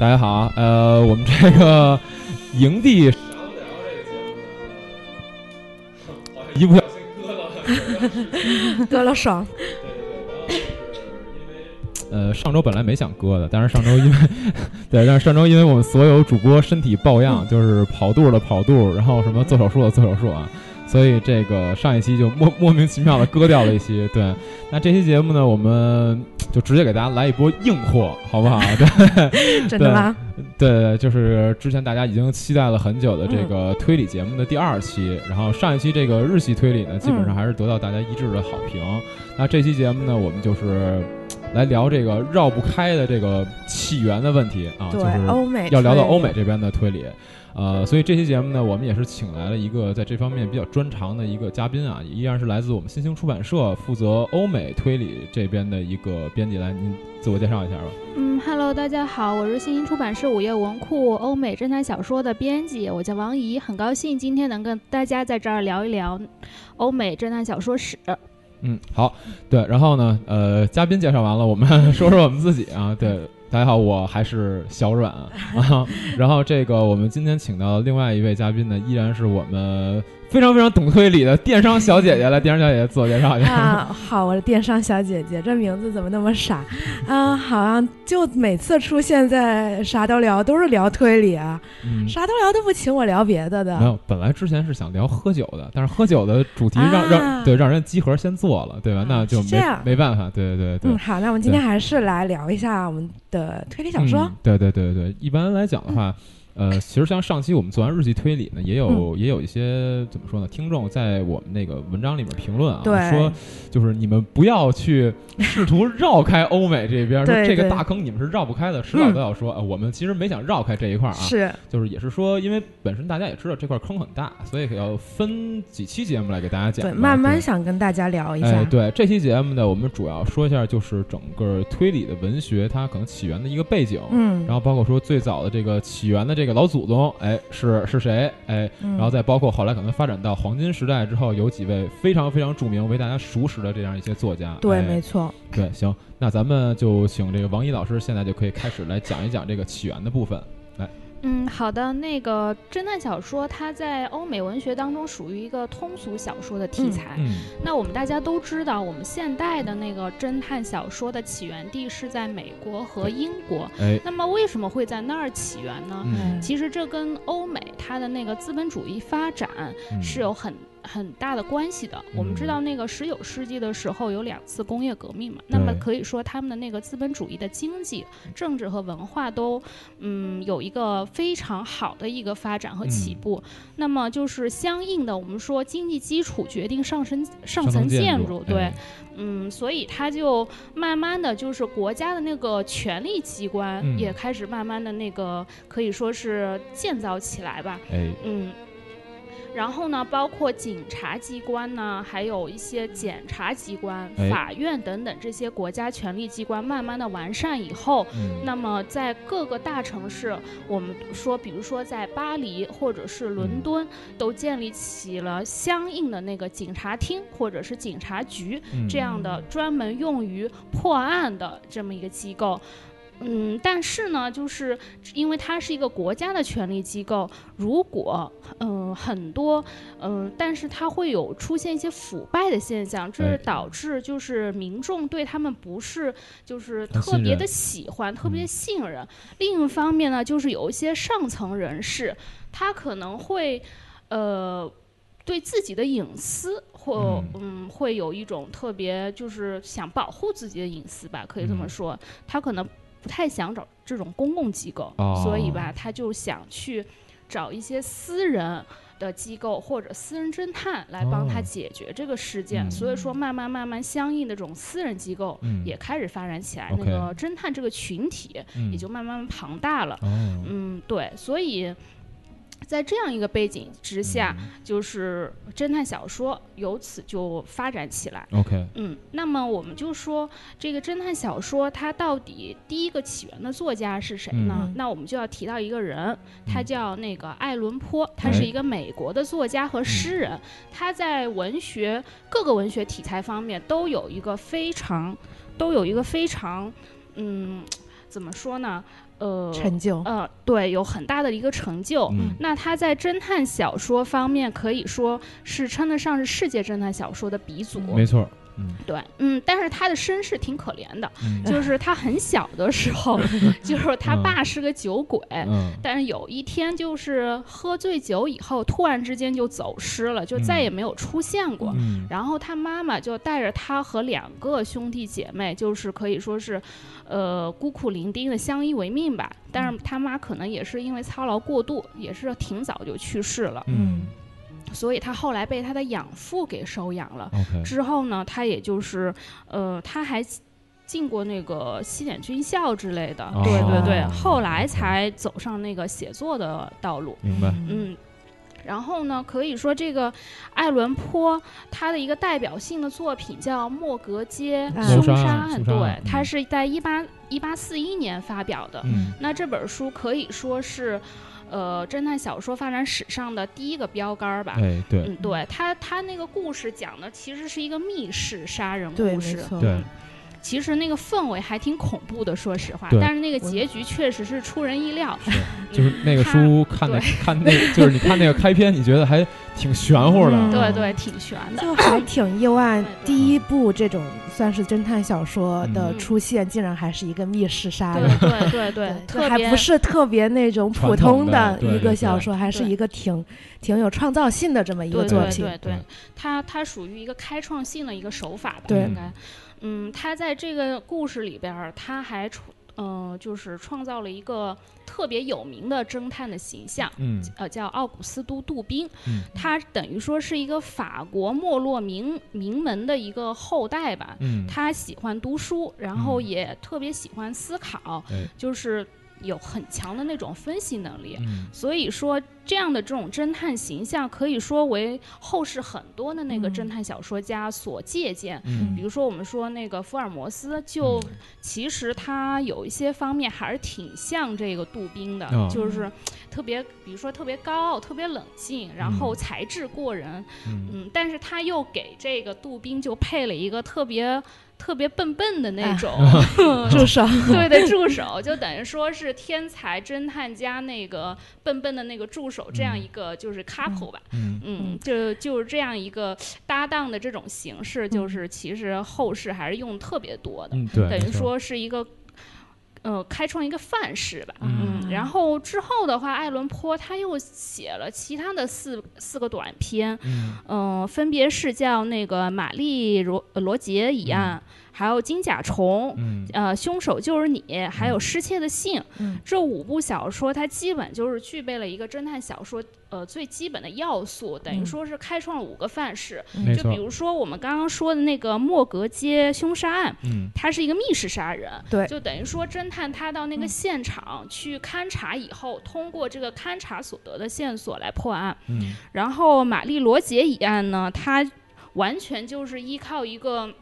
大家好，呃，我们这个营地一不小心割了，割了爽。呃，上周本来没想割的，但是上周因为 对，但是上周因为我们所有主播身体抱恙，就是跑肚的跑肚，然后什么做手术的做手术啊，所以这个上一期就莫 莫名其妙的割掉了一期。对，那这期节目呢，我们就直接给大家来一波硬货，好不好？对，真的吗？对，就是之前大家已经期待了很久的这个推理节目的第二期，然后上一期这个日系推理呢，基本上还是得到大家一致的好评。那这期节目呢，我们就是。来聊这个绕不开的这个起源的问题啊，就是欧美要聊到欧美这边的推理，呃，所以这期节目呢，我们也是请来了一个在这方面比较专长的一个嘉宾啊，依然是来自我们新兴出版社负责欧美推理这边的一个编辑，来您自我介绍一下吧。嗯，Hello，大家好，我是新兴出版社午夜文库欧美侦探小说的编辑，我叫王怡，很高兴今天能跟大家在这儿聊一聊欧美侦探小说史。嗯，好，对，然后呢，呃，嘉宾介绍完了，我们 说说我们自己啊，对，大家好，我还是小阮啊，然后这个我们今天请到的另外一位嘉宾呢，依然是我们。非常非常懂推理的电商小姐姐来，电商小姐姐自我介绍一下啊。好，我是电商小姐姐，这名字怎么那么傻啊？好像就每次出现在啥都聊，都是聊推理啊，啥都聊都不请我聊别的的。没有，本来之前是想聊喝酒的，但是喝酒的主题让让对让人集合先做了，对吧？那就没没办法，对对对对。嗯，好，那我们今天还是来聊一下我们的推理小说。对对对对，一般来讲的话。呃，其实像上期我们做完日记推理呢，也有也有一些怎么说呢？听众在我们那个文章里面评论啊，说就是你们不要去试图绕开欧美这边，说这个大坑你们是绕不开的。迟早都要说，我们其实没想绕开这一块啊，是，就是也是说，因为本身大家也知道这块坑很大，所以要分几期节目来给大家讲，对，慢慢想跟大家聊一下。对，这期节目呢，我们主要说一下就是整个推理的文学它可能起源的一个背景，嗯，然后包括说最早的这个起源的这个。老祖宗，哎，是是谁？哎，然后再包括后来可能发展到黄金时代之后，有几位非常非常著名、为大家熟识的这样一些作家。对，没错。对，行，那咱们就请这个王一老师，现在就可以开始来讲一讲这个起源的部分。嗯，好的。那个侦探小说，它在欧美文学当中属于一个通俗小说的题材。嗯，那我们大家都知道，我们现代的那个侦探小说的起源地是在美国和英国。哎，那么为什么会在那儿起源呢？嗯，其实这跟欧美它的那个资本主义发展是有很。很大的关系的。我们知道，那个十九世纪的时候有两次工业革命嘛，那么可以说他们的那个资本主义的经济、政治和文化都，嗯，有一个非常好的一个发展和起步。那么就是相应的，我们说经济基础决定上层上层建筑，对，嗯，所以它就慢慢的就是国家的那个权力机关也开始慢慢的那个可以说是建造起来吧，嗯。然后呢，包括警察机关呢，还有一些检察机关、法院等等这些国家权力机关，慢慢的完善以后，那么在各个大城市，我们说，比如说在巴黎或者是伦敦，都建立起了相应的那个警察厅或者是警察局这样的专门用于破案的这么一个机构。嗯，但是呢，就是因为它是一个国家的权力机构，如果嗯很多嗯，但是它会有出现一些腐败的现象，这是导致就是民众对他们不是就是特别的喜欢，特别信任。另一方面呢，就是有一些上层人士，他可能会呃对自己的隐私或嗯。会有一种特别就是想保护自己的隐私吧，可以这么说，他可能。不太想找这种公共机构，所以吧，他就想去找一些私人的机构或者私人侦探来帮他解决这个事件。所以说，慢慢慢慢，相应的这种私人机构也开始发展起来，那个侦探这个群体也就慢慢庞大了。嗯，对，所以。在这样一个背景之下，就是侦探小说由此就发展起来。OK，嗯，那么我们就说这个侦探小说它到底第一个起源的作家是谁呢？那我们就要提到一个人，他叫那个爱伦坡，他是一个美国的作家和诗人，他在文学各个文学题材方面都有一个非常，都有一个非常，嗯。怎么说呢？呃，成就，呃，对，有很大的一个成就。嗯，那他在侦探小说方面可以说是称得上是世界侦探小说的鼻祖。没错。嗯，对，嗯，但是他的身世挺可怜的，就是他很小的时候，就是他爸是个酒鬼，嗯，但是有一天就是喝醉酒以后，突然之间就走失了，就再也没有出现过。然后他妈妈就带着他和两个兄弟姐妹，就是可以说是，呃，孤苦伶仃的相依为命吧。但是他妈可能也是因为操劳过度，也是挺早就去世了。嗯。所以他后来被他的养父给收养了。之后呢，他也就是，呃，他还进过那个西点军校之类的。对对对。后来才走上那个写作的道路。明白。嗯。然后呢，可以说这个爱伦坡他的一个代表性的作品叫《莫格街凶杀案》。对，他是在一八一八四一年发表的。嗯。那这本书可以说是。呃，侦探小说发展史上的第一个标杆儿吧。哎，对，嗯，对他，他那个故事讲的其实是一个密室杀人故事。对。其实那个氛围还挺恐怖的，说实话。但是那个结局确实是出人意料。就是那个书看的看那，就是你看那个开篇，你觉得还挺玄乎的。对对，挺玄的。就还挺意外，第一部这种算是侦探小说的出现，竟然还是一个密室杀人。对对对，特还不是特别那种普通的一个小说，还是一个挺挺有创造性的这么一个作品。对对，它它属于一个开创性的一个手法吧，应该。嗯，他在这个故事里边儿，他还创，嗯，就是创造了一个特别有名的侦探的形象，嗯，呃，叫奥古斯都·杜宾，嗯，他等于说是一个法国没落名名门的一个后代吧，嗯，他喜欢读书，然后。也特别喜欢思考，就是。有很强的那种分析能力，所以说这样的这种侦探形象可以说为后世很多的那个侦探小说家所借鉴。比如说我们说那个福尔摩斯，就其实他有一些方面还是挺像这个杜宾的，就是特别，比如说特别高傲、特别冷静，然后才智过人。嗯，但是他又给这个杜宾就配了一个特别。特别笨笨的那种。助手，对的助手，就等于说是天才侦探加那个笨笨的那个助手这样一个就是 couple 吧，嗯，就就是这样一个搭档的这种形式，就是其实后世还是用特别多的，等于说是一个。呃，开创一个范式吧。嗯，然后之后的话，爱伦坡他又写了其他的四四个短篇，嗯，分别是叫那个玛丽罗罗杰一案。还有金甲虫，呃，凶手就是你，还有失窃的信，这五部小说它基本就是具备了一个侦探小说呃最基本的要素，等于说是开创了五个范式。就比如说我们刚刚说的那个莫格街凶杀案，它是一个密室杀人，对，就等于说侦探他到那个现场去勘察以后，通过这个勘察所得的线索来破案。然后玛丽罗杰一案呢，它完全就是依靠一个。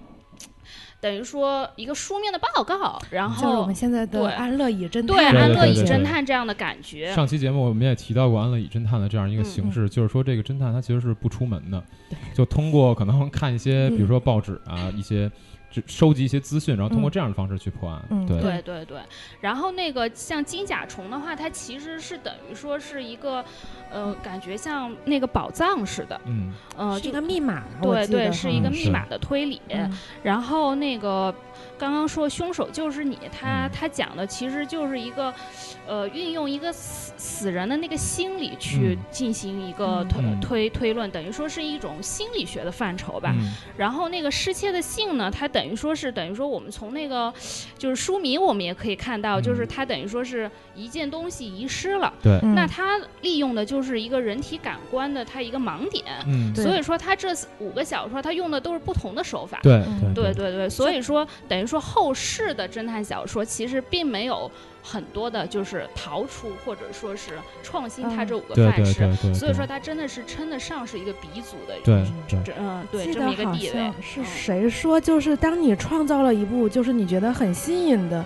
等于说一个书面的报告，然后我们现在的安乐椅侦探，对安乐椅侦探这样的感觉。上期节目我们也提到过安乐椅侦探的这样一个形式，就是说这个侦探他其实是不出门的，就通过可能看一些，比如说报纸啊一些。就收集一些资讯，然后通过这样的方式去破案。对对对对。然后那个像金甲虫的话，它其实是等于说是一个，呃，感觉像那个宝藏似的。嗯。呃，是一个密码。对对，是一个密码的推理。然后那个刚刚说凶手就是你，他他讲的其实就是一个，呃，运用一个死死人的那个心理去进行一个推推推论，等于说是一种心理学的范畴吧。然后那个失窃的性呢，它等。等于说是等于说，我们从那个就是书名，我们也可以看到，就是它等于说是一件东西遗失了。对，那它利用的就是一个人体感官的它一个盲点。嗯，所以说它这五个小说，它用的都是不同的手法。对，对，对，对。所以说，等于说后世的侦探小说其实并没有。很多的就是逃出或者说是创新，它这五个范式，所以说它真的是称得上是一个鼻祖的，对，这嗯，对，这么一个地位。是谁说，就是当你创造了一部就是你觉得很新颖的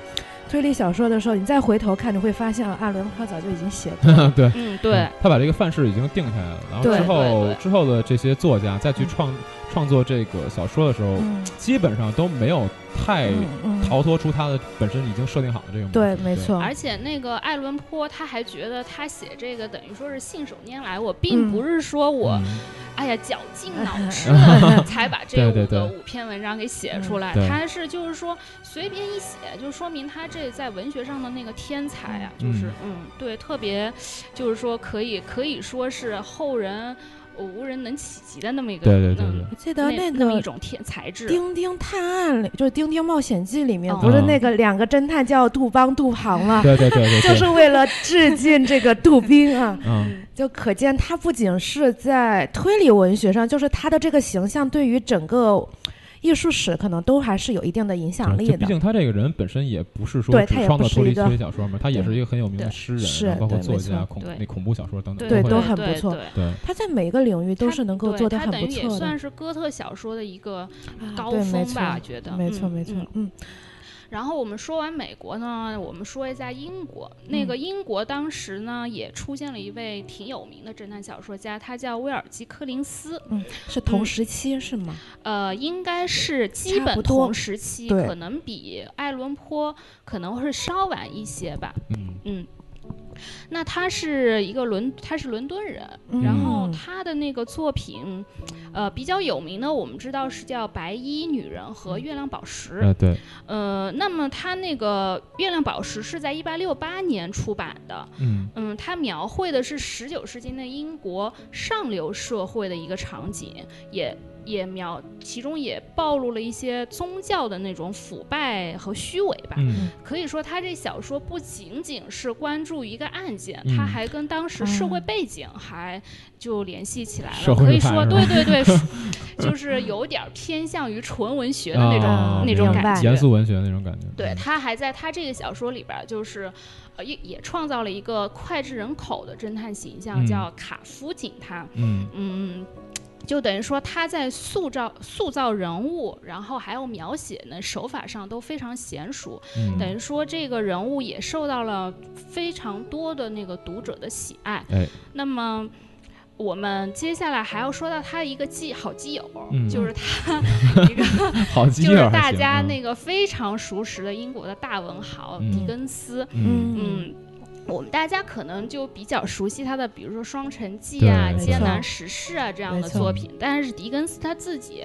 推理小说的时候，你再回头看，你会发现阿伦他早就已经写过了，对，嗯，对，他把这个范式已经定下来了，然后之后之后的这些作家再去创创作这个小说的时候，基本上都没有。太逃脱出他的本身已经设定好的这个对，没错。而且那个爱伦坡他还觉得他写这个等于说是信手拈来，我并不是说我，哎呀绞尽脑汁才把这五个五 篇文章给写出来，他是就是说随便一写，就说明他这在文学上的那个天才啊，就是嗯，对，特别就是说可以可以说是后人。无人能企及的那么一个，对对对对，我记得那个一种天材质，《丁丁探案》里就是《丁丁冒险记》里面，不是那个两个侦探叫杜邦、杜庞吗？对对对对，就是为了致敬这个杜宾啊，就可见他不仅是在推理文学上，就是他的这个形象对于整个。艺术史可能都还是有一定的影响力的。毕竟他这个人本身也不是说只创作推理推理小说嘛，他也是一个很有名的诗人，包括作家、恐那恐怖小说等等，对都很不错。对，他在每一个领域都是能够做得很不错的。算是哥特小说的一个高峰吧，觉得没错没错，嗯。然后我们说完美国呢，我们说一下英国。那个英国当时呢，也出现了一位挺有名的侦探小说家，他叫威尔基·柯林斯。嗯，是同时期是吗？呃，应该是基本同时期，可能比爱伦坡可能会稍晚一些吧。嗯嗯。那他是一个伦，他是伦敦人，然后他的那个作品，呃，比较有名的，我们知道是叫《白衣女人》和《月亮宝石》。呃，对。呃，那么他那个《月亮宝石》是在一八六八年出版的。嗯嗯，他描绘的是十九世纪的英国上流社会的一个场景，也。也描，其中也暴露了一些宗教的那种腐败和虚伪吧。可以说，他这小说不仅仅是关注一个案件，他还跟当时社会背景还就联系起来了。可以说，对对对，就是有点偏向于纯文学的那种那种感觉，严肃文学那种感觉。对他还在他这个小说里边，就是呃也也创造了一个脍炙人口的侦探形象，叫卡夫警探。嗯嗯。就等于说他在塑造塑造人物，然后还有描写呢手法上都非常娴熟。嗯，等于说这个人物也受到了非常多的那个读者的喜爱。哎，那么我们接下来还要说到他的一个基好基友，就是他一个 好基友，就是大家那个非常熟识的英国的大文豪狄更斯。嗯嗯。我们大家可能就比较熟悉他的，比如说《双城记》啊，《艰难时事》啊这样的作品，但是狄更斯他自己。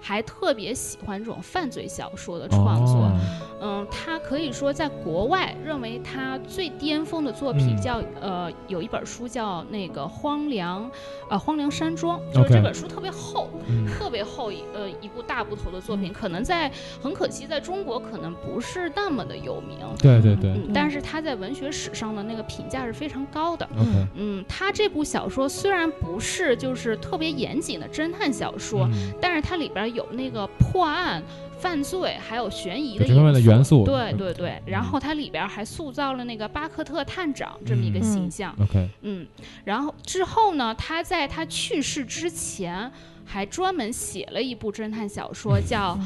还特别喜欢这种犯罪小说的创作，嗯，他可以说在国外认为他最巅峰的作品叫呃，有一本书叫那个《荒凉》，呃，《荒凉山庄》，就是这本书特别厚，特别厚一呃一部大部头的作品，可能在很可惜在中国可能不是那么的有名，对对对，但是他在文学史上的那个评价是非常高的，嗯，他这部小说虽然不是就是特别严谨的侦探小说，但是它里边。有那个破案、犯罪，还有悬疑的元素。对对对，然后它里边还塑造了那个巴克特探长这么一个形象。OK，嗯，然后之后呢，他在他去世之前还专门写了一部侦探小说，叫。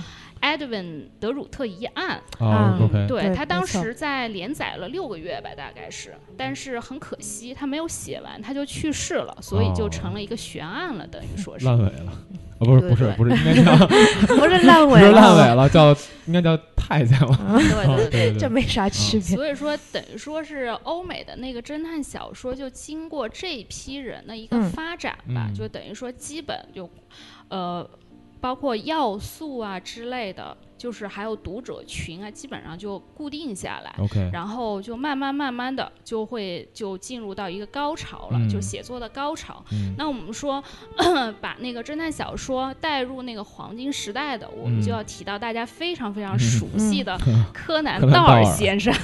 埃德温·德鲁特一案，啊，对他当时在连载了六个月吧，大概是，但是很可惜他没有写完，他就去世了，所以就成了一个悬案了，等于说是。烂尾了，啊，不是不是不是，应该叫 不是烂 尾，不是烂尾了，叫应该叫太监了，对对对，这没啥区别。所以说，等于说是欧美的那个侦探小说，就经过这一批人的一个发展吧，就等于说基本就，呃。包括要素啊之类的，就是还有读者群啊，基本上就固定下来。OK，然后就慢慢慢慢的就会就进入到一个高潮了，就写作的高潮。那我们说 把那个侦探小说带入那个黄金时代的，我们就要提到大家非常非常熟悉的 柯南道尔先生。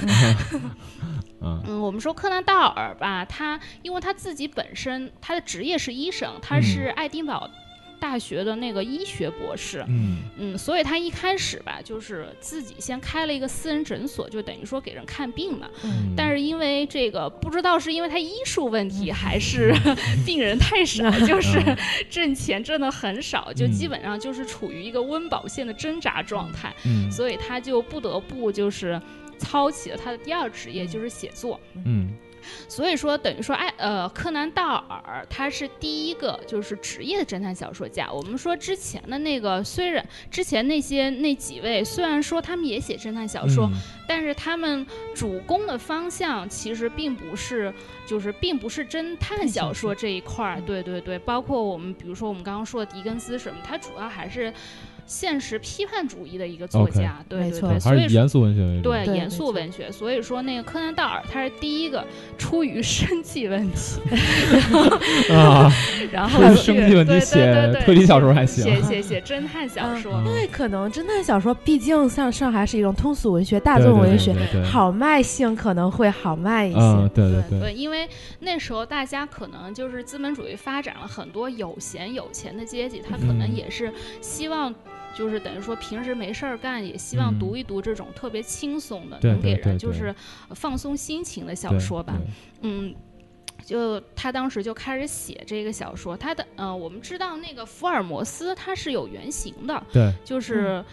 嗯，我们说柯南道尔吧，他因为他自己本身他的职业是医生，他是爱丁堡。大学的那个医学博士，嗯嗯，所以他一开始吧，就是自己先开了一个私人诊所，就等于说给人看病嘛。嗯。但是因为这个，不知道是因为他医术问题，还是 病人太少，就是挣钱挣的很少，就基本上就是处于一个温饱线的挣扎状态。嗯。所以他就不得不就是操起了他的第二职业，就是写作。嗯。所以说等于说，哎，呃，柯南道尔他是第一个就是职业的侦探小说家。我们说之前的那个，虽然之前那些那几位虽然说他们也写侦探小说，但是他们主攻的方向其实并不是，就是并不是侦探小说这一块儿。对对对，包括我们比如说我们刚刚说的狄更斯什么，他主要还是。现实批判主义的一个作家，对对对，所以严肃文学对严肃文学，所以说那个柯南道尔他是第一个出于生计问题 啊，然后生计问题写推理小说还行，写写写 侦探小说，因为可能侦探小说毕竟像上海是一种通俗文学、大众文学，好卖性可能会好卖一些，对对对，因为那时候大家可能就是资本主义发展了很多有闲有钱的阶级，他可能也是希望。就是等于说平时没事儿干，也希望读一读这种特别轻松的，能给人就是放松心情的小说吧。嗯，就他当时就开始写这个小说。他的呃，我们知道那个福尔摩斯他是有原型的，对，就是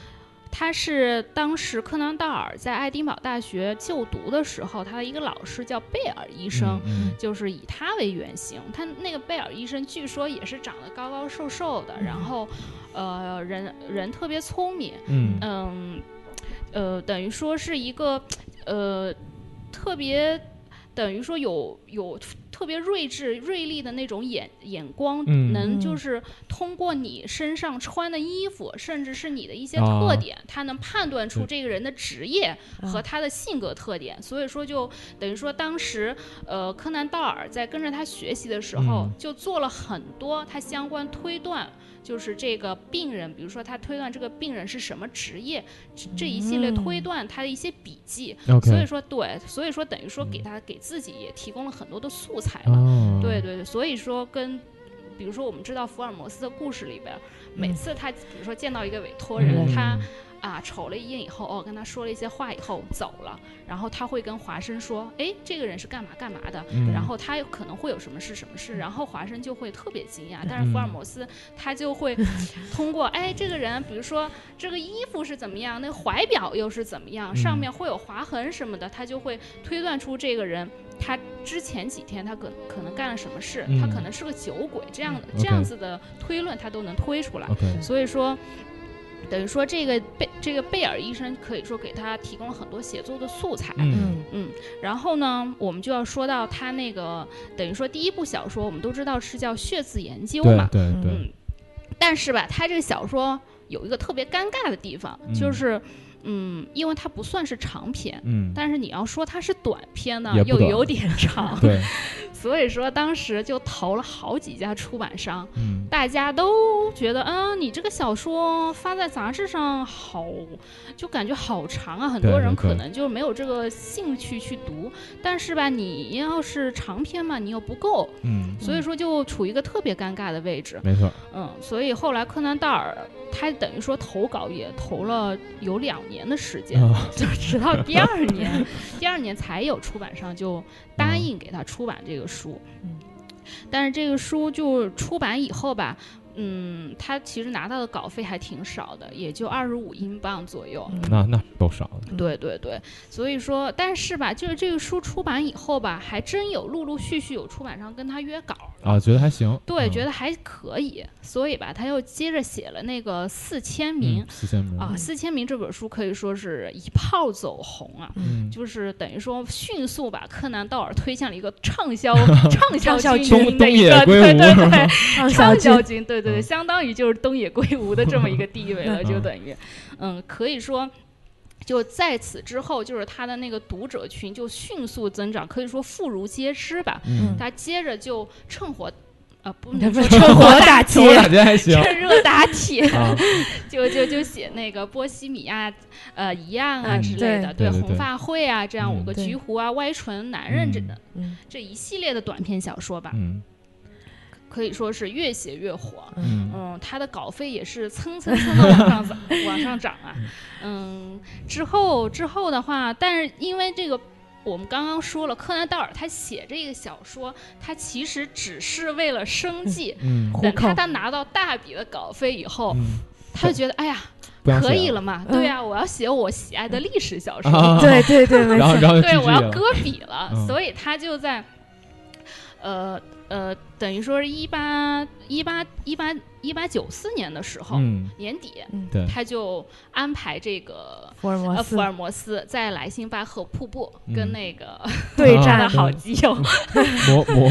他是当时柯南道尔在爱丁堡大学就读的时候，他的一个老师叫贝尔医生，就是以他为原型。他那个贝尔医生据说也是长得高高瘦瘦的，然后。呃，人人特别聪明，嗯。嗯，呃，等于说是一个，呃，特别等于说有有特别睿智、锐利的那种眼眼光，能就是通过你身上穿的衣服，甚至是你的一些特点，他能判断出这个人的职业和他的性格特点。所以说，就等于说当时，呃，柯南道尔在跟着他学习的时候，就做了很多他相关推断。就是这个病人，比如说他推断这个病人是什么职业，这一系列推断他的一些笔记。所以说，对，所以说等于说给他给自己也提供了很多的素材嘛。对对对，所以说跟，比如说我们知道福尔摩斯的故事里边，每次他比如说见到一个委托人，他。啊，瞅了一眼以后，哦，跟他说了一些话以后走了。然后他会跟华生说：“哎，这个人是干嘛干嘛的？然后他可能会有什么事什么事。”然后华生就会特别惊讶。但是福尔摩斯他就会 通过哎，这个人，比如说这个衣服是怎么样，那怀表又是怎么样，上面会有划痕什么的，他就会推断出这个人他之前几天他可可能干了什么事，他可能是个酒鬼，这样的这样子的推论他都能推出来。所以说。等于说，这个贝这个贝尔医生可以说给他提供了很多写作的素材。嗯嗯。然后呢，我们就要说到他那个等于说第一部小说，我们都知道是叫《血字研究》嘛。对对对。嗯。但是吧，他这个小说有一个特别尴尬的地方，就是嗯，因为它不算是长篇，嗯，但是你要说它是短篇呢，又有点长。对。所以说，当时就投了好几家出版商，大家都觉得，嗯，你这个小说发在杂志上好，就感觉好长啊，很多人可能就没有这个兴趣去读。但是吧，你要是长篇嘛，你又不够，嗯，所以说就处于一个特别尴尬的位置。没错，嗯，所以后来柯南道尔他等于说投稿也投了有两年的时间，就直到第二年，第二年才有出版商就答应给他出版这个。书，嗯，但是这个书就出版以后吧。嗯，他其实拿到的稿费还挺少的，也就二十五英镑左右。那那够少的。对对对，所以说，但是吧，就是这个书出版以后吧，还真有陆陆续续有出版商跟他约稿啊，觉得还行。对，觉得还可以，所以吧，他又接着写了那个四千名。四千名啊，四千名这本书可以说是一炮走红啊，就是等于说迅速把柯南道尔推向了一个畅销 畅销军的一个对对对畅销军对。对，相当于就是东野圭吾的这么一个地位了，就等于，嗯，可以说，就在此之后，就是他的那个读者群就迅速增长，可以说妇孺皆知吧。嗯，他接着就趁火，呃，不 能说趁火打劫，趁热打铁，就就就写那个波西米亚，呃，一样啊之类的，对。红发会啊，这样五个橘胡啊，歪唇男人这的，这一系列的短篇小说吧。嗯。可以说是越写越火，嗯，他的稿费也是蹭蹭蹭的往上涨，往上涨啊，嗯，之后之后的话，但是因为这个，我们刚刚说了，柯南道尔他写这个小说，他其实只是为了生计，嗯，等他他拿到大笔的稿费以后，他就觉得，哎呀。可以了嘛？对呀，我要写我喜爱的历史小说。对对对，然后然后对我要搁笔了，所以他就在，呃。呃，等于说是一八一八一八一八九四年的时候年底，他就安排这个福尔摩斯。福尔摩斯在莱辛巴赫瀑布跟那个 对战。的好基友。莫莫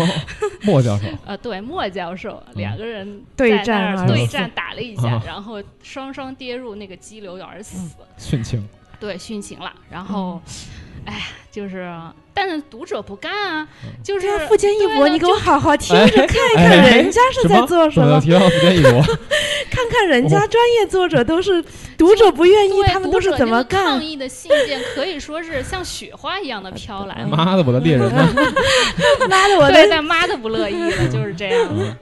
莫教授，呃，对莫教授两个人对战对战打了一下，然后双双跌入那个激流而死，殉情，对殉情了，然后。哎呀，就是，但是读者不干啊，就是富坚义博，你给我好好听着，看一看人家是在做什么。提到富坚义博，看看人家专业作者都是 读者不愿意，他们都是怎么干？抗议的信件可以说是像雪花一样的飘来。妈的，我的猎人！妈的，我对，但妈的不乐意了，就是这样。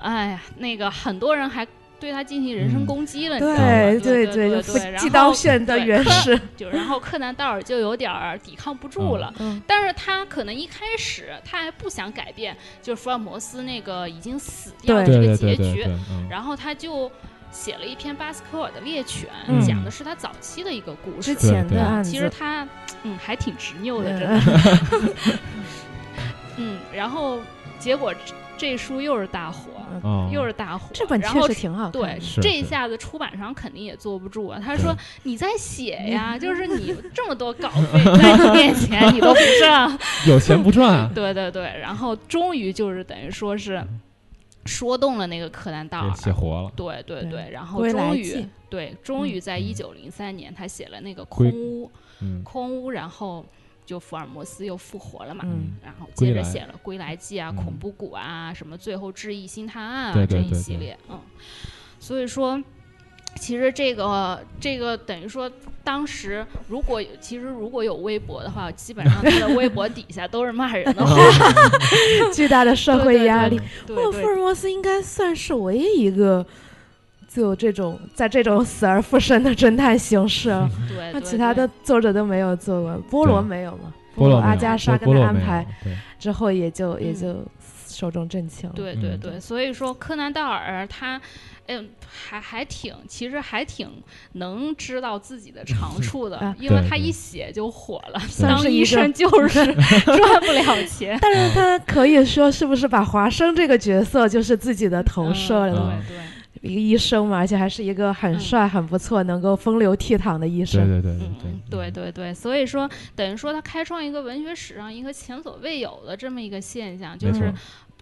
哎呀，那个很多人还。对他进行人身攻击了，你知道吗？对对对对，寄刀片的原始，就然后柯南道尔就有点儿抵抗不住了。但是他可能一开始他还不想改变，就是福尔摩斯那个已经死掉的这个结局。然后他就写了一篇巴斯科尔的猎犬，讲的是他早期的一个故事。之前的其实他嗯还挺执拗的，真的。嗯，然后结果。这书又是大火，又是大火。这本确实挺好。对，这一下子出版商肯定也坐不住啊。他说：“你在写呀，就是你这么多稿费 在你面前，你都不挣，有钱不赚。”对对对，然后终于就是等于说是说动了那个柯南道尔，写活了。对对对，然后终于对，终于在一九零三年，他写了那个空屋，空屋，然后。就福尔摩斯又复活了嘛，然后接着写了《归来记》啊、《恐怖谷》啊、什么最后致意新探案啊这一系列，嗯，所以说，其实这个这个等于说，当时如果其实如果有微博的话，基本上他的微博底下都是骂人的 话，巨大的社会压力。不过福尔摩斯应该算是唯一一个。就这种在这种 死而复生的侦探形式，那其他的作者都没有做过。波罗没有嘛？波罗阿加莎跟他安排之后，也就也就寿终正寝了。对对对，所以说柯南道尔他，嗯，还还挺，其实还挺能知道自己的长处的，因为他一写就火了。当医生就是 赚不了钱，但是他可以说是不是把华生这个角色就是自己的投射了？对对。一个医生嘛，而且还是一个很帅、很不错、能够风流倜傥的医生。对对对对对对对，所以说等于说他开创一个文学史上一个前所未有的这么一个现象，就是，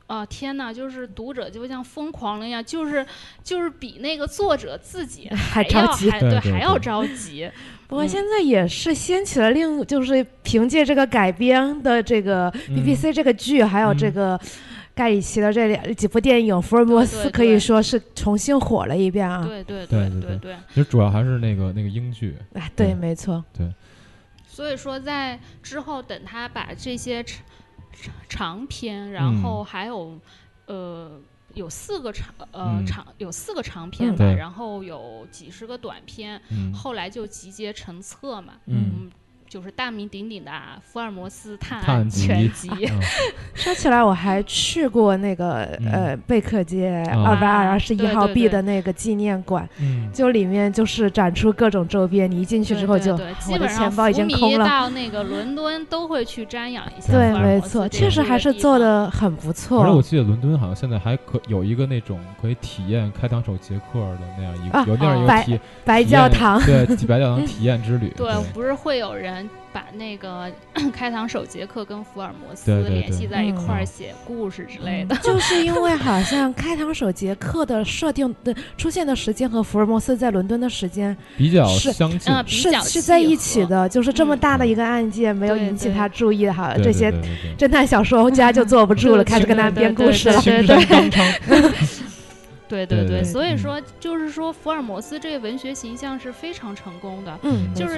啊天哪，就是读者就像疯狂了一样，就是就是比那个作者自己 还着急，对还要着急。不过现在也是掀起了另，就是凭借这个改编的这个 BBC 这个剧，还有这个。盖里奇的这两几部电影，福尔摩斯可以说是重新火了一遍啊！对对对对对，其实主要还是那个那个英剧。哎，对，没错。对。所以说，在之后等他把这些长长篇，然后还有呃有四个长呃长有四个长篇吧，然后有几十个短篇，后来就集结成册嘛。嗯。就是大名鼎鼎的福尔摩斯探案全集。说起来，我还去过那个呃贝克街二百二十一号 B 的那个纪念馆，就里面就是展出各种周边。你一进去之后，就我的钱包已经空了。到那个伦敦都会去瞻仰一下。对，没错，确实还是做的很不错。而且我记得伦敦好像现在还可有一个那种可以体验开膛手杰克的那样一个有那样一个体白教堂对白教堂体验之旅。对，不是会有人。把那个 开膛手杰克跟福尔摩斯联系在一块儿写故事之类的，就是因为好像开膛手杰克的设定的出现的时间和福尔摩斯在伦敦的时间比较相近，是是在一起的，就是这么大的一个案件没有引起他注意哈，这些侦探小说家就坐不住了，开始跟他编故事了，对对。对。对对，所以说就是说，福尔摩斯这个文学形象是非常成功的。嗯，就是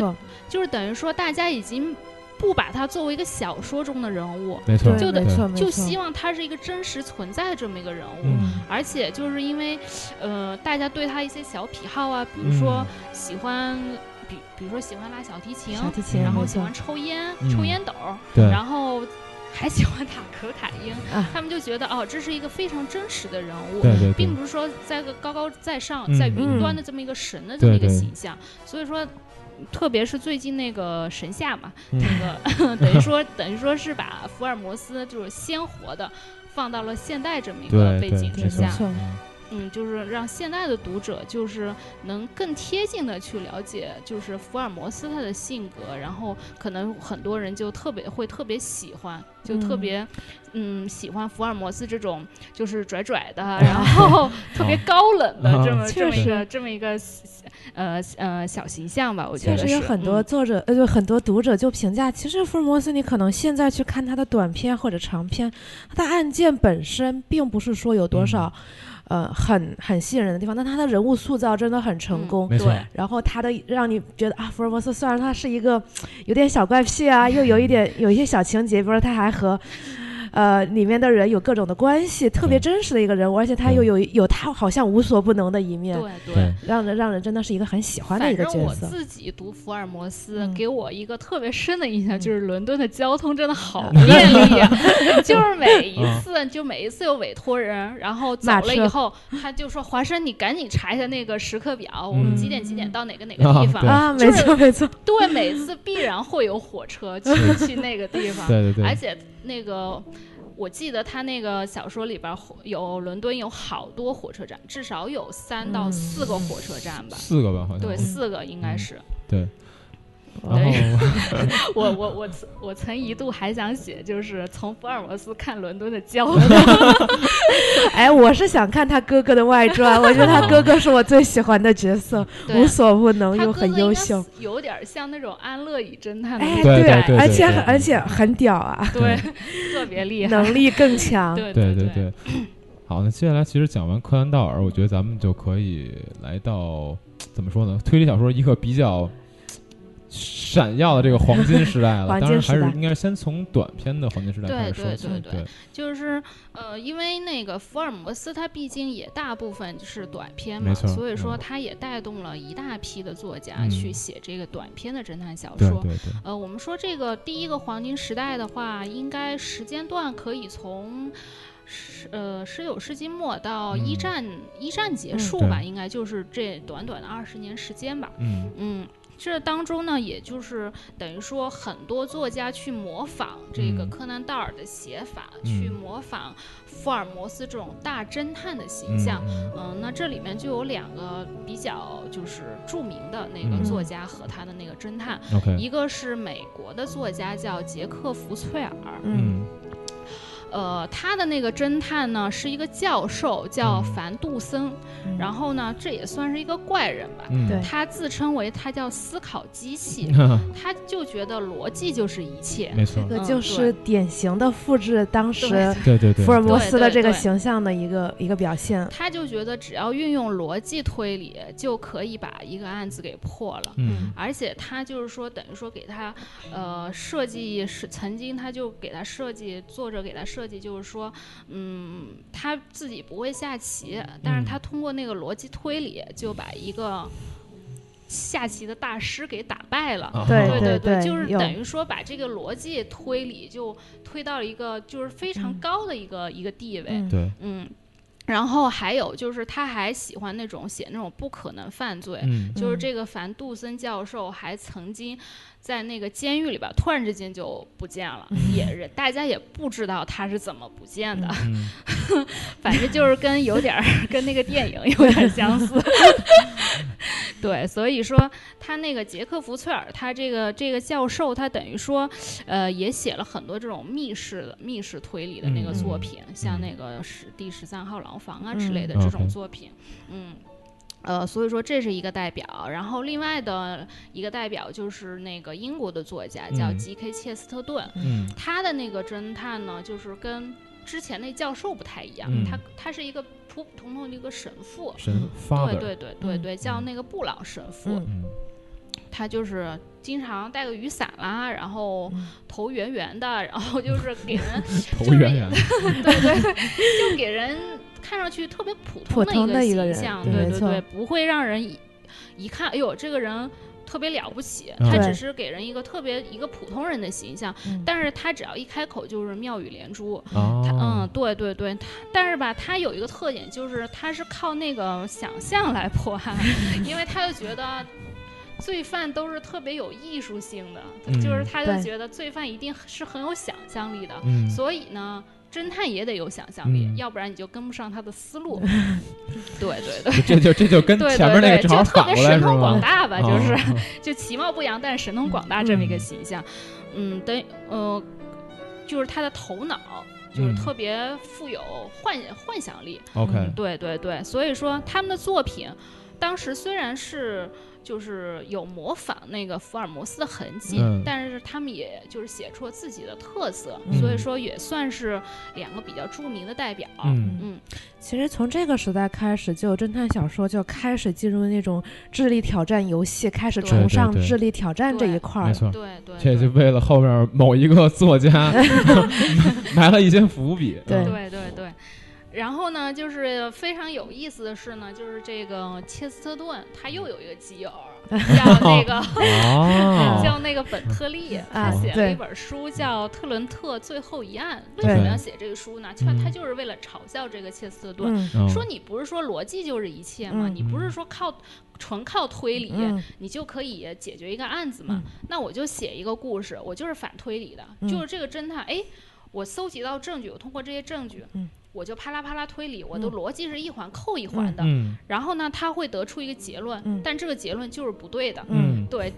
就是等于说，大家已经不把他作为一个小说中的人物，没错，就得就希望他是一个真实存在的这么一个人物。而且就是因为，呃，大家对他一些小癖好啊，比如说喜欢，比比如说喜欢拉小提琴，小提琴，然后喜欢抽烟，抽烟斗，然后。还喜欢打可卡因，他们就觉得哦，这是一个非常真实的人物，并不是说在个高高在上、在云端的这么一个神的这么一个形象。所以说，特别是最近那个神夏嘛，那个 等于说等于说是把福尔摩斯就是鲜活的放到了现代这么一个背景之下。嗯，就是让现在的读者就是能更贴近的去了解，就是福尔摩斯他的性格，然后可能很多人就特别会特别喜欢，就特别嗯喜欢福尔摩斯这种就是拽拽的，然后特别高冷的这么这么一个这么一个呃呃小形象吧。我觉得确实有很多作者呃就很多读者就评价，其实福尔摩斯你可能现在去看他的短片或者长篇，他的案件本身并不是说有多少。呃，很很吸引人的地方，但他的人物塑造真的很成功，对。然后他的让你觉得啊，福尔摩斯虽然他是一个有点小怪癖啊，又有一点有一些小情节，比如说他还和。呃，里面的人有各种的关系，特别真实的一个人物，而且他又有有他好像无所不能的一面，对对，让人让人真的是一个很喜欢的一个角色。我自己读福尔摩斯，给我一个特别深的印象就是伦敦的交通真的好便利啊，就是每一次就每一次有委托人，然后走了以后，他就说华生，你赶紧查一下那个时刻表，我们几点几点到哪个哪个地方。啊？没错没错，对，每次必然会有火车去 去那个地方，对对对，而且。那个，我记得他那个小说里边有伦敦有好多火车站，至少有三到四个火车站吧。四个吧，好像。对，四个应该是。对。对，我我我我曾一度还想写，就是从福尔摩斯看伦敦的交通。哎，我是想看他哥哥的外传，我觉得他哥哥是我最喜欢的角色，无所不能又很优秀，有点像那种安乐椅侦探。哎，对，而且而且很屌啊，对，特别厉害，能力更强。对对对对。好，那接下来其实讲完柯南道尔，我觉得咱们就可以来到怎么说呢？推理小说一个比较。闪耀的这个黄金时代了，当然还是应该先从短篇的黄金时代开始说起。对对对，就是呃，因为那个福尔摩斯他毕竟也大部分是短篇嘛，所以说他也带动了一大批的作家去写这个短篇的侦探小说。对对对。呃，我们说这个第一个黄金时代的话，应该时间段可以从十呃十九世纪末到一战一战结束吧，应该就是这短短的二十年时间吧。嗯嗯。这当中呢，也就是等于说很多作家去模仿这个柯南道尔的写法，去模仿福尔摩斯这种大侦探的形象。嗯，那这里面就有两个比较就是著名的那个作家和他的那个侦探，一个是美国的作家叫杰克·福翠尔。嗯。呃，他的那个侦探呢是一个教授，叫凡杜森，然后呢，这也算是一个怪人吧。他自称为他叫思考机器，他就觉得逻辑就是一切。没错，这个就是典型的复制当时对 对对福尔摩斯的这个形象的一个一个表现。他就觉得只要运用逻辑推理，就可以把一个案子给破了。嗯，而且他就是说，等于说给他呃设计是曾经他就给他设计，作者给他设。设计就是说，嗯，他自己不会下棋，但是他通过那个逻辑推理，就把一个下棋的大师给打败了。对对对，就是等于说把这个逻辑推理就推到了一个就是非常高的一个一个地位。对，嗯。然后还有就是，他还喜欢那种写那种不可能犯罪，就是这个凡杜森教授还曾经在那个监狱里边突然之间就不见了，也大家也不知道他是怎么不见的，反正就是跟有点跟那个电影有点相似。对，所以说他那个杰克·福翠尔，他这个这个教授，他等于说，呃，也写了很多这种密室的密室推理的那个作品，像那个十第十三号牢房啊之类的这种作品，嗯，呃，所以说这是一个代表。然后另外的一个代表就是那个英国的作家叫 G.K. 切斯特顿，嗯，他的那个侦探呢，就是跟之前那教授不太一样，他他是一个。普普通通的一个神父，神。父对对对对对，叫那个布朗神父，他就是经常带个雨伞啦，然后头圆圆的，然后就是给人 头圆圆，对对对，就给人看上去特别普通的一个形象，对对对，不会让人一一看，哎呦，这个人。特别了不起，他只是给人一个特别一个普通人的形象，但是他只要一开口就是妙语连珠，他嗯，对对对，他但是吧，他有一个特点就是他是靠那个想象来破案，因为他就觉得罪犯都是特别有艺术性的，就是他就觉得罪犯一定是很有想象力的，所以呢。侦探也得有想象力，要不然你就跟不上他的思路。对 对对，这 就这就跟前面那个正好反过来神通广大吧，就是 就其貌不扬，但是神通广大这么一个形象。嗯，等呃，就是他的头脑就是特别富有幻幻想力。OK，对对对，所以说他们的作品当时虽然是。就是有模仿那个福尔摩斯的痕迹，但是他们也就是写出了自己的特色，所以说也算是两个比较著名的代表。嗯嗯，其实从这个时代开始，就侦探小说就开始进入那种智力挑战游戏，开始崇尚智力挑战这一块儿。没错，对对，这就为了后面某一个作家 埋了一些伏笔。对对对对。然后呢，就是非常有意思的是呢，就是这个切斯特顿他又有一个基友，叫 那个 叫那个本特利，他写了一本书叫《特伦特最后一案》。为什么要写这个书呢？他他就是为了嘲笑这个切斯特顿，说你不是说逻辑就是一切吗？你不是说靠纯靠推理你就可以解决一个案子吗？那我就写一个故事，我就是反推理的，就是这个侦探，哎，我搜集到证据，我通过这些证据。我就啪啦啪啦推理，我的逻辑是一环扣一环的，然后呢，他会得出一个结论，但这个结论就是不对的，对。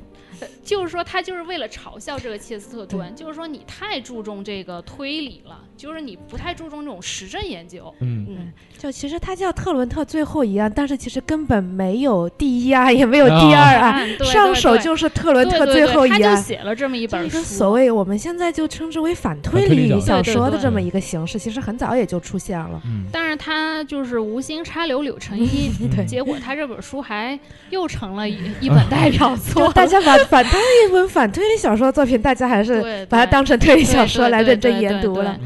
就是说，他就是为了嘲笑这个切斯特顿，就是说你太注重这个推理了，就是你不太注重这种实证研究。嗯嗯，就其实他叫特伦特最后一案，但是其实根本没有第一案，也没有第二案，上手就是特伦特最后一案。他就写了这么一本书。所谓我们现在就称之为反推理小说的这么一个形式，其实很早也就出现了。但是他就是无心插柳柳成荫，结果他这本书还又成了一一本代表作，大家把。反推一本反推理小说作品，大家还是把它当成推理小说来认真研读了。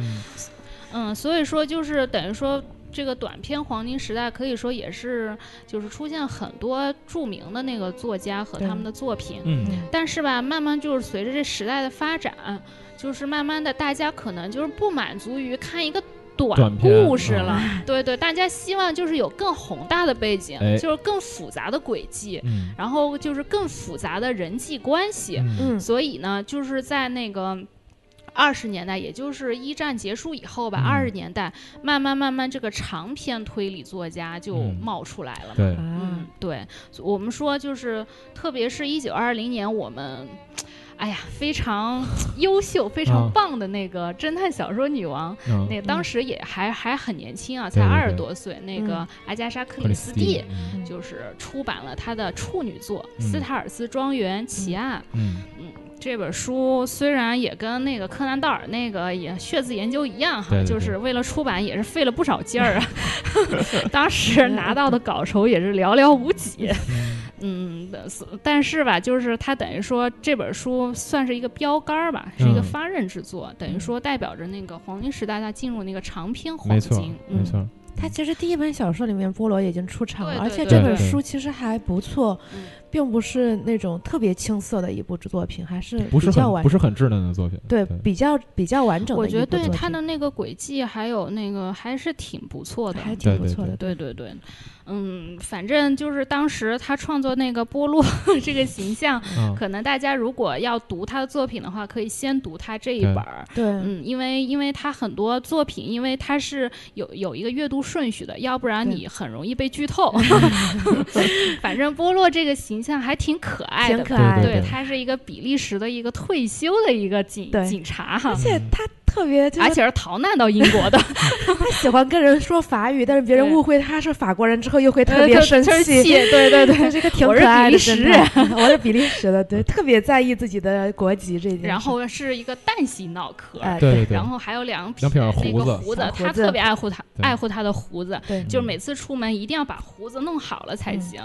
嗯，所以说就是等于说，这个短篇黄金时代可以说也是就是出现很多著名的那个作家和他们的作品。嗯，但是吧，慢慢就是随着这时代的发展，就是慢慢的大家可能就是不满足于看一个。短故事了，对对，大家希望就是有更宏大的背景，就是更复杂的轨迹，然后就是更复杂的人际关系。嗯，所以呢，就是在那个二十年代，也就是一战结束以后吧，二十年代慢慢慢慢，这个长篇推理作家就冒出来了。对，嗯，对，我们说就是，特别是一九二零年，我们。哎呀，非常优秀、非常棒的那个侦探小说女王，那当时也还还很年轻啊，才二十多岁。那个阿加莎·克里斯蒂就是出版了她的处女作《斯塔尔斯庄园奇案》。嗯。嗯，这本书虽然也跟那个柯南·道尔那个也血字研究一样哈，就是为了出版也是费了不少劲儿啊。当时拿到的稿酬也是寥寥无几。嗯，但是吧，就是它等于说这本书算是一个标杆儿吧，是一个发轫之作，等于说代表着那个黄金时代，它进入那个长篇黄金。没错，它其实第一本小说里面菠萝已经出场了，而且这本书其实还不错。并不是那种特别青涩的一部作品，还是不是很不是很稚嫩的作品。对，比较比较完整。我觉得对他的那个轨迹还有那个还是挺不错的，还挺不错的。对对对，嗯，反正就是当时他创作那个波洛这个形象，可能大家如果要读他的作品的话，可以先读他这一本儿。对，嗯，因为因为他很多作品，因为他是有有一个阅读顺序的，要不然你很容易被剧透。反正波洛这个形。像还挺可爱的，对，他是一个比利时的一个退休的一个警警察哈，而且他。特别，而且是逃难到英国的。他喜欢跟人说法语，但是别人误会他是法国人之后，又会特别生气。对对对，这 个挺可爱的。我是比利时人，我是比利时的，对，特别在意自己的国籍这件。然后是一个蛋形脑壳，对，对然后还有两两撇胡子，胡子，他特别爱护他，爱护他的胡子，对，就是每次出门一定要把胡子弄好了才行。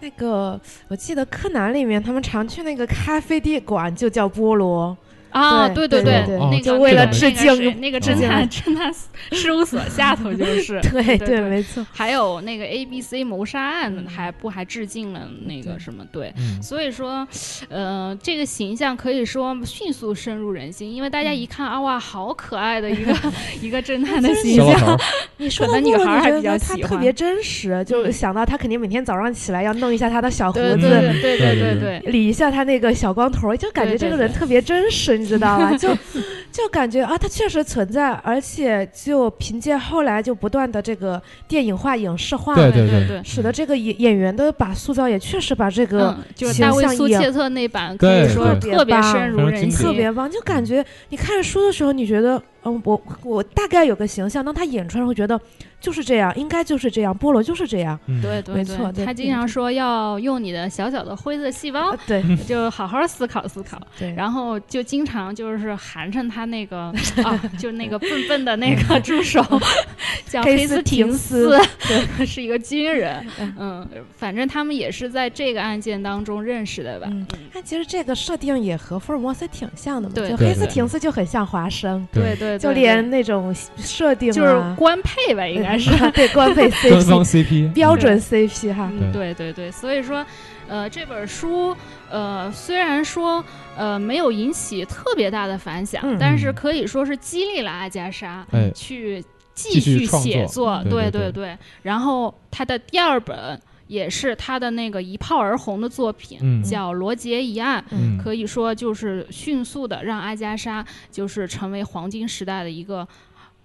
那个我记得柯南里面他们常去那个咖啡店馆，就叫菠萝。啊，对对对，那个为了致敬那个侦探侦探事务所下头就是，对对，没错。还有那个 A B C 谋杀案还不还致敬了那个什么？对，所以说，呃，这个形象可以说迅速深入人心，因为大家一看啊，哇，好可爱的一个 一个侦探的形象。你说的女孩还比较喜欢，他特别真实，就想到他肯定每天早上起来要弄一下他的小胡子，对对对对，理一下他那个小光头，就感觉这个人特别真实，你知道吧？就 就感觉啊，他确实存在，而且就凭借后来就不断的这个电影化、影视化，对对对，使得这个演演员的把塑造也确实把这个就是大卫苏切特那版可以说特别深入人心，特别棒，就感觉你看书的时候，你觉得。嗯，我我大概有个形象，当他演出来会觉得就是这样，应该就是这样，菠萝就是这样。对对对，没错。他经常说要用你的小小的灰色细胞，对，就好好思考思考。对，然后就经常就是寒碜他那个 啊，就那个笨笨的那个助手，叫黑斯廷斯，对，是一个军人。嗯，反正他们也是在这个案件当中认识的吧？嗯，那其实这个设定也和福尔摩斯挺像的嘛，对，就黑斯廷斯就很像华生，对对。就连那种设定，就是官配吧，应该是 对官配 CP，标准 CP 哈。对。对对，所以说，呃，这本书，呃，虽然说，呃，没有引起特别大的反响，但是可以说是激励了阿加莎去继续写作。对对对，然后他的第二本。也是他的那个一炮而红的作品，叫《罗杰一案》，可以说就是迅速的让阿加莎就是成为黄金时代的一个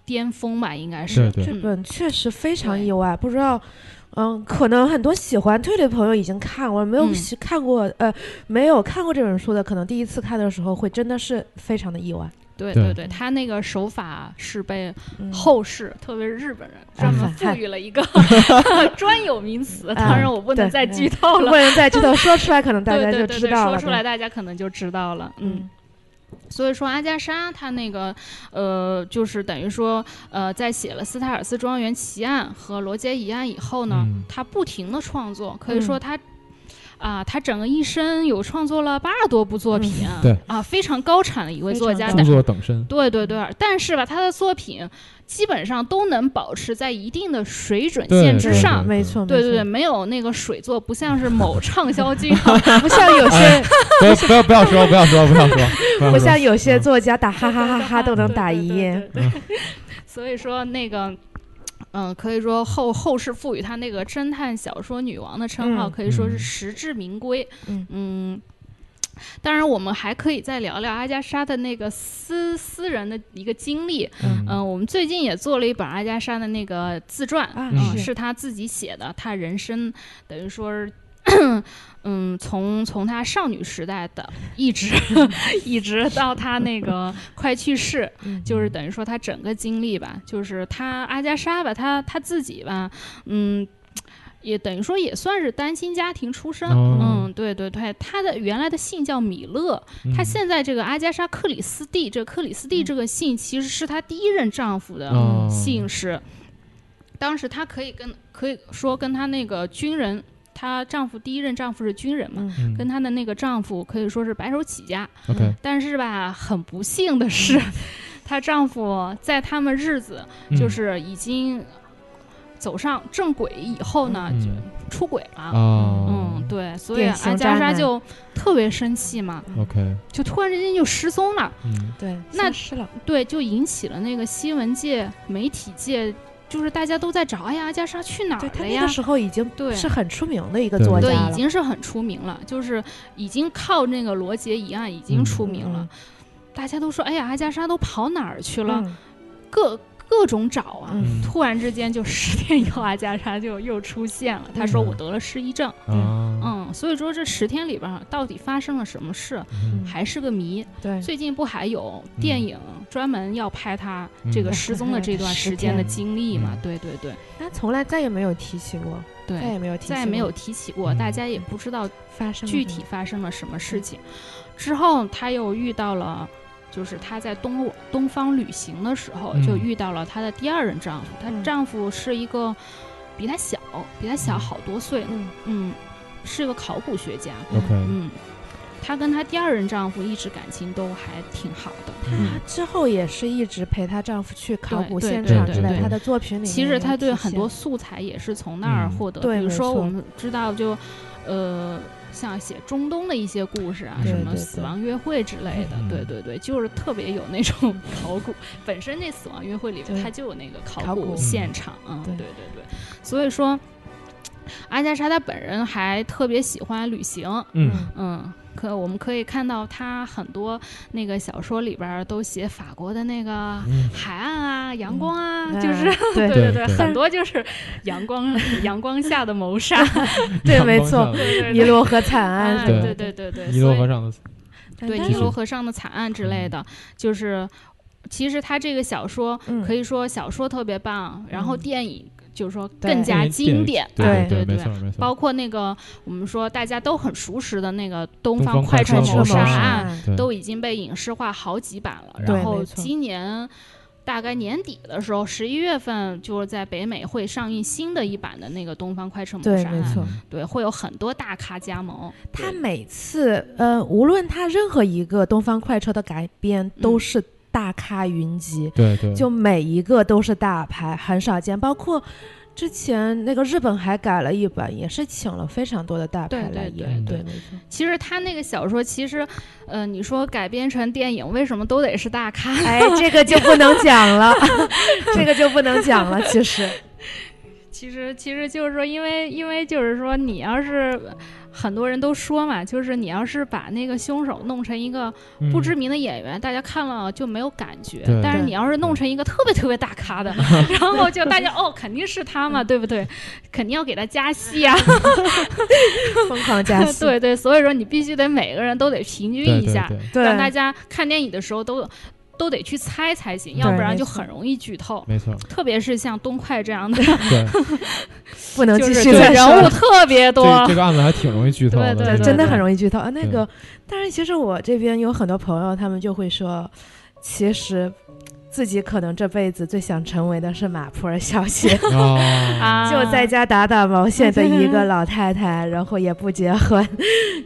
巅峰吧，应该是。这本确实非常意外，不知道，嗯，可能很多喜欢推理的朋友已经看过，没有看过，呃，没有看过这本书的，可能第一次看的时候会真的是非常的意外。对对对，他那个手法是被后世，特别是日本人专门赋予了一个 专有名词。当然，我不能再剧透了，不能再剧透，说出来可能大家就知道了。说出来大家可能就知道了。嗯，所以说阿加莎他那个呃，就是等于说呃，在写了斯泰尔斯庄园奇案和罗杰疑案以后呢，他不停的创作，可以说他。啊，他整个一生有创作了八十多部作品，对啊，非常高产的一位作家，著作等身。对对对，但是吧，他的作品基本上都能保持在一定的水准线之上，没错，对对对，没有那个水作，不像是某畅销剧，不像有些，不要不要不要说不要说不要说，不像有些作家打哈哈哈哈都能打一夜，所以说那个。嗯，可以说后后世赋予他那个侦探小说女王的称号，可以说是实至名归。嗯，当然我们还可以再聊聊阿加莎的那个私私人的一个经历。嗯，我们最近也做了一本阿加莎的那个自传，嗯，是她自己写的，她人生等于说是。嗯，从从她少女时代的一直 一直到她那个快去世，就是等于说她整个经历吧，就是她阿加莎吧，她她自己吧，嗯，也等于说也算是单亲家庭出身，嗯，对对对，她的原来的姓叫米勒，她现在这个阿加莎克里斯蒂，这克里斯蒂这个姓其实是她第一任丈夫的姓氏，当时她可以跟可以说跟她那个军人。她丈夫第一任丈夫是军人嘛，跟她的那个丈夫可以说是白手起家。但是吧，很不幸的是，她丈夫在他们日子就是已经走上正轨以后呢，就出轨了。嗯，对，所以阿加莎就特别生气嘛。OK，就突然之间就失踪了。嗯，对，那是了，对，就引起了那个新闻界、媒体界。就是大家都在找，哎呀，阿加莎去哪儿了呀？那个时候已经对是很出名的一个作家对，已经是很出名了，就是已经靠那个罗杰一案已经出名了。大家都说，哎呀，阿加莎都跑哪儿去了？各。各种找啊，突然之间就十天以后，阿加莎就又出现了。他说我得了失忆症，嗯，所以说这十天里边到底发生了什么事，还是个谜。对，最近不还有电影专门要拍他这个失踪的这段时间的经历嘛？对对对，他从来再也没有提起过，对，再也没有再也没有提起过，大家也不知道发生具体发生了什么事情。之后他又遇到了。就是她在东东方旅行的时候，就遇到了她的第二任丈夫。她丈夫是一个比她小，比她小好多岁，嗯嗯，是个考古学家。OK，嗯，她跟她第二任丈夫一直感情都还挺好的。她之后也是一直陪她丈夫去考古现场之类，她的作品里其实她对很多素材也是从那儿获得。比如说我们知道就，呃。像写中东的一些故事啊，什么死亡约会之类的，对对对，就是特别有那种考古。本身那死亡约会里面它就有那个考古现场，嗯，对对对。所以说，阿加莎她本人还特别喜欢旅行，嗯嗯。可我们可以看到，他很多那个小说里边都写法国的那个海岸啊，阳光啊，就是 对对对，很多就是阳光 阳光下的谋杀，对，没错，尼罗河惨案，对对对对，尼罗河上的，对尼罗河上的惨案之类的，就是其实他这个小说可以说小说特别棒，然后电影。就是说更加经典，对对对，包括那个我们说大家都很熟识的那个《东方快车谋杀案》，都已经被影视化好几版了。然后今年大概年底的时候，十一月份就是在北美会上映新的一版的那个《东方快车谋杀案》，对，会有很多大咖加盟。他每次呃，无论他任何一个《东方快车》的改编，都是。大咖云集，对对，就每一个都是大牌，很少见。包括之前那个日本还改了一版，也是请了非常多的大牌来演。对，其实他那个小说，其实，呃，你说改编成电影，为什么都得是大咖？哎，这个就不能讲了，这个就不能讲了。其实，其实，其实就是说，因为，因为就是说，你要是。很多人都说嘛，就是你要是把那个凶手弄成一个不知名的演员，大家看了就没有感觉。但是你要是弄成一个特别特别大咖的，然后就大家哦，肯定是他嘛，对不对？肯定要给他加戏啊 疯狂加戏。对对，所以说你必须得每个人都得平均一下，让大家看电影的时候都。都得去猜才行，要不然就很容易剧透。没错，特别是像东快这样的，不能继续说。人物特别多，这个案子还挺容易剧透的，对，真的很容易剧透。那个，但是其实我这边有很多朋友，他们就会说，其实自己可能这辈子最想成为的是马普尔小姐，就在家打打毛线的一个老太太，然后也不结婚，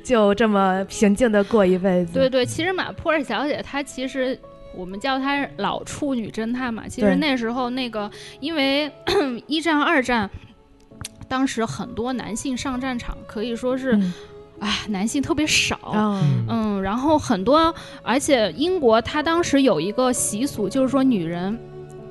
就这么平静的过一辈子。对对，其实马普尔小姐她其实。我们叫她老处女侦探嘛，其实那时候那个，因为 一战、二战，当时很多男性上战场，可以说是，啊，男性特别少，嗯，然后很多，而且英国他当时有一个习俗，就是说女人。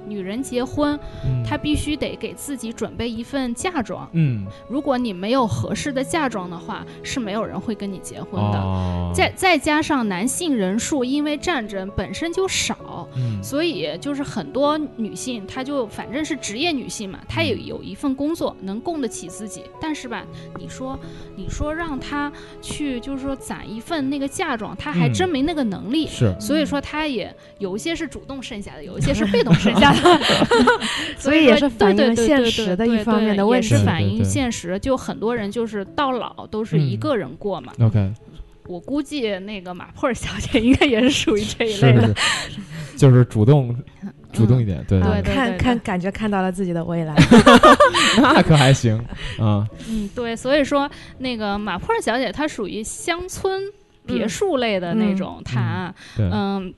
女人结婚，她必须得给自己准备一份嫁妆。嗯，如果你没有合适的嫁妆的话，是没有人会跟你结婚的。再再加上男性人数因为战争本身就少，所以就是很多女性她就反正是职业女性嘛，她也有一份工作能供得起自己。但是吧，你说你说让她去就是说攒一份那个嫁妆，她还真没那个能力。是，所以说她也有一些是主动剩下的，有一些是被动剩下的。所以也是反映现实的一方面的问题，也是反映现实。就很多人就是到老都是一个人过嘛。OK，我估计那个马珀尔小姐应该也是属于这一类的，就是主动主动一点，对。对，看看感觉看到了自己的未来，那可还行啊。嗯，对，所以说那个马珀尔小姐她属于乡村别墅类的那种探案，嗯。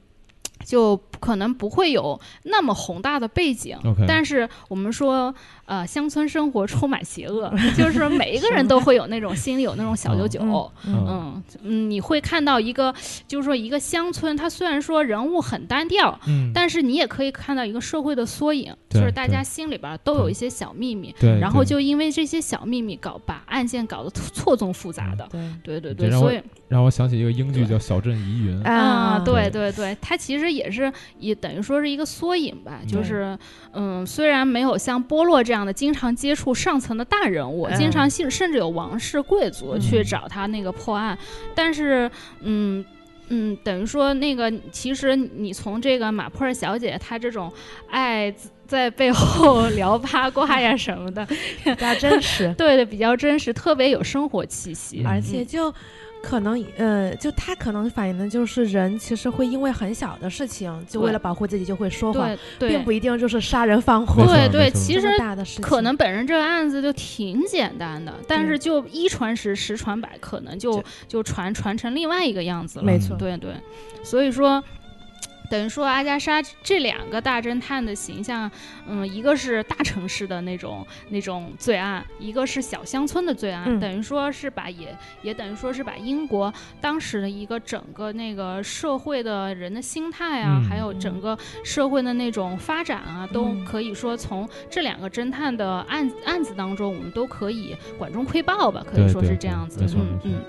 就可能不会有那么宏大的背景，但是我们说。呃，乡村生活充满邪恶，就是每一个人都会有那种心里有那种小九九。嗯嗯，你会看到一个，就是说一个乡村，它虽然说人物很单调，嗯，但是你也可以看到一个社会的缩影，就是大家心里边都有一些小秘密，对，然后就因为这些小秘密搞把案件搞得错综复杂的，对。对对对，所以让我想起一个英剧叫《小镇疑云》啊，对对对，它其实也是也等于说是一个缩影吧，就是嗯，虽然没有像波洛这样。的经常接触上层的大人物，经常性甚至有王室贵族去找他那个破案，但是，嗯嗯，等于说那个其实你从这个马普尔小姐她这种爱在背后 聊八卦呀什么的，比较真实。对对，比较真实，特别有生活气息，而且就。可能呃，就他可能反映的就是人其实会因为很小的事情，就为了保护自己就会说谎，并不一定就是杀人放火。对对，其实大的事情可能本身这个案子就挺简单的，但是就一传十，十传百，可能就就传传成另外一个样子了。没错，对对，所以说。等于说阿加莎这两个大侦探的形象，嗯，一个是大城市的那种那种罪案，一个是小乡村的罪案，等于说是把也也等于说是把英国当时的一个整个那个社会的人的心态啊，还有整个社会的那种发展啊，都可以说从这两个侦探的案案子当中，我们都可以管中窥豹吧，可以说是这样子，嗯嗯。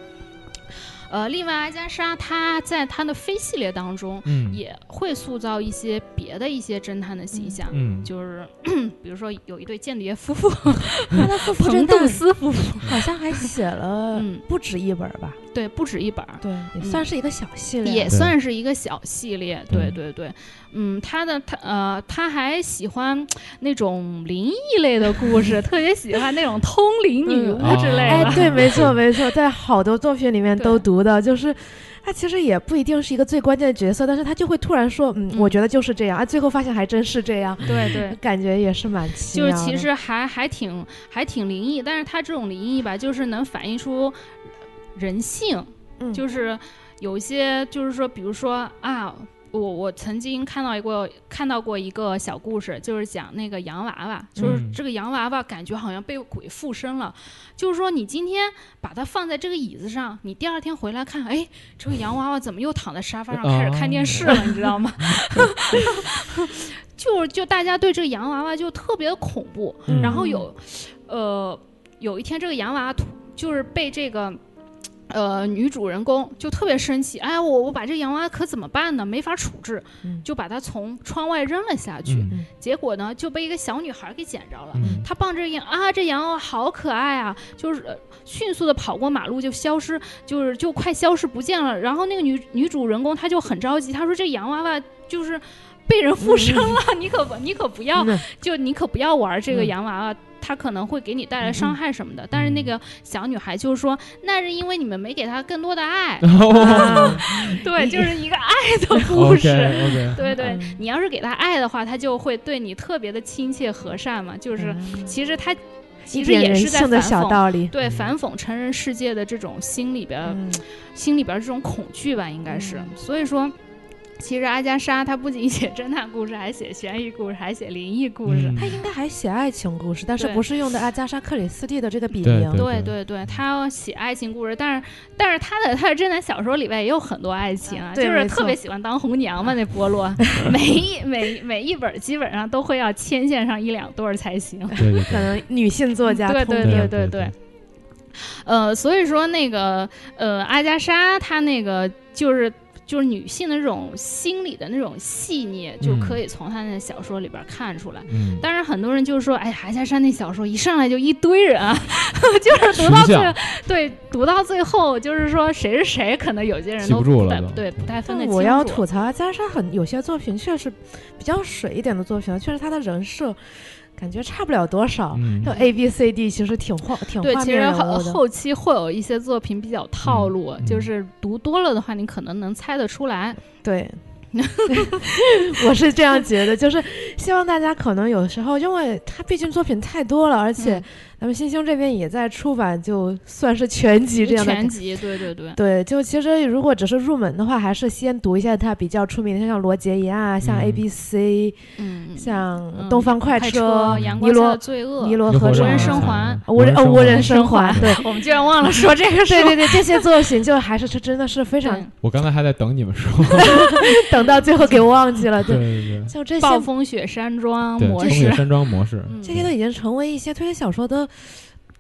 呃，另外，阿加莎她在她的非系列当中，也会塑造一些别的一些侦探的形象，就是 比如说有一对间谍夫妇 彭杜斯夫妇，好像还写了不止一本吧。对，不止一本儿，对，也算是一个小系列，也算是一个小系列。对。对对，嗯，他的他呃，他还喜欢那种灵异类的故事，特别喜欢那种通灵女巫之类的。哎，对，没错没错，在好多作品里面都读的，就是他其实也不一定是一个最关键的角色，但是他就会突然说，嗯，我觉得就是这样啊，最后发现还真是这样。对对，感觉也是蛮奇妙。就是其实还还挺还挺灵异，但是他这种灵异吧，就是能反映出。人性，就是有一些，就是说，比如说啊，我我曾经看到一个看到过一个小故事，就是讲那个洋娃娃，就是这个洋娃娃感觉好像被鬼附身了，就是说你今天把它放在这个椅子上，你第二天回来看，哎，这个洋娃娃怎么又躺在沙发上开始看电视了，你知道吗？就就大家对这个洋娃娃就特别的恐怖，然后有，呃，有一天这个洋娃娃就是被这个。呃，女主人公就特别生气，哎，我我把这洋娃娃可怎么办呢？没法处置，就把它从窗外扔了下去。结果呢，就被一个小女孩给捡着了。她抱着洋啊，这洋娃娃好可爱啊，就是迅速的跑过马路就消失，就是就快消失不见了。然后那个女女主人公她就很着急，她说这洋娃娃就是被人附身了，你可不你可不要，就你可不要玩这个洋娃娃。他可能会给你带来伤害什么的，但是那个小女孩就是说，那是因为你们没给她更多的爱。对，就是一个爱 的故事。对对，你要是给她爱的话，她就会对你特别的亲切和善嘛。就是其实他其实也是在反讽，对反讽成人世界的这种心里边，心里边这种恐惧吧，应该是。所以说。其实阿加莎她不仅写侦探故事，还写悬疑故事，还写灵异故事。她应该还写爱情故事，但是不是用的阿加莎克里斯蒂的这个笔名？对对对，她写爱情故事，但是但是她的她的侦探小说里边也有很多爱情啊，就是特别喜欢当红娘嘛。那波洛每一每每一本基本上都会要牵线上一两对儿才行。可能女性作家对对对对对。呃，所以说那个呃阿加莎她那个就是。就是女性的这种心理的那种细腻，就可以从她那小说里边看出来。嗯，当然很多人就是说，哎，韩家山那小说一上来就一堆人，就是读到最对读到最后，就是说谁是谁，可能有些人都不太对不太分得清楚。我要吐槽加莎很有些作品确实比较水一点的作品，确实他的人设。感觉差不了多少，就 A B C D 其实挺画挺对，其实后后期会有一些作品比较套路，就是读多了的话，你可能能猜得出来。对。我是这样觉得，就是希望大家可能有时候，因为他毕竟作品太多了，而且咱们新星这边也在出版，就算是全集这样的全集，对对对，对，就其实如果只是入门的话，还是先读一下他比较出名的，像罗杰一啊，像 A B C，嗯，像东方快车、尼罗罪恶、尼罗河、无人生还、无人哦无人生还，对，我们居然忘了说这个，对对对，这些作品就还是是真的是非常，我刚才还在等你们说。等到最后给忘记了，对对对，就这些暴风雪山庄模式，山庄模式，这些都已经成为一些推理小说的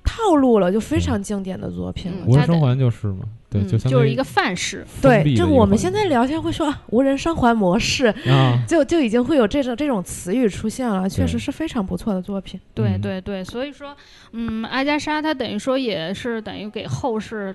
套路了，就非常经典的作品了。无人生还就是嘛，对，就就是一个范式。对，就我们现在聊天会说无人生还模式，啊，就就已经会有这种这种词语出现了，确实是非常不错的作品。对对对，所以说，嗯，阿加莎她等于说也是等于给后世。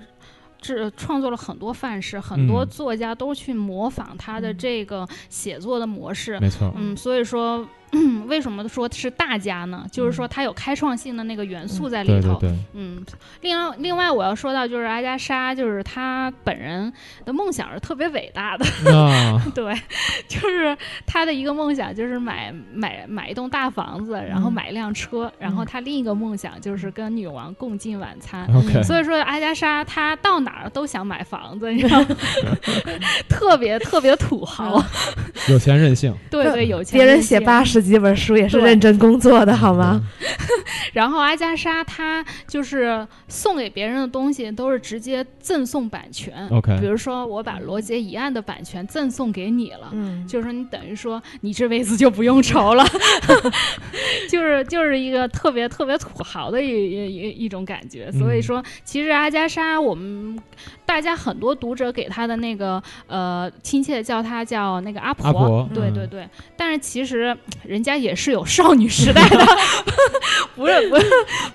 是创作了很多范式，很多作家都去模仿他的这个写作的模式。没错，嗯，所以说，为什么说是大家呢？就是说它有开创性的那个元素在里头。嗯，另外另外我要说到就是阿加莎，就是她本人的梦想是特别伟大的。对，就是她的一个梦想就是买买买一栋大房子，然后买一辆车，然后她另一个梦想就是跟女王共进晚餐。所以说阿加莎她到哪儿都想买房子，你知道吗？特别特别土豪，有钱任性。对对，有钱。别人写八十几本书也是认真工作的，好吗？然后阿加莎她就是送给别人的东西都是直接赠送版权。OK，比如说我把《罗杰一案》的版权赠送给你了，嗯，就是说你等于说你这辈子就不用愁了，就是就是一个特别特别土豪的一一一种感觉。所以说，其实阿加莎，我们大家很多读者给他的那个呃亲切的叫他叫那个阿婆，对对对。但是其实人家也是有少女时代的，不是不是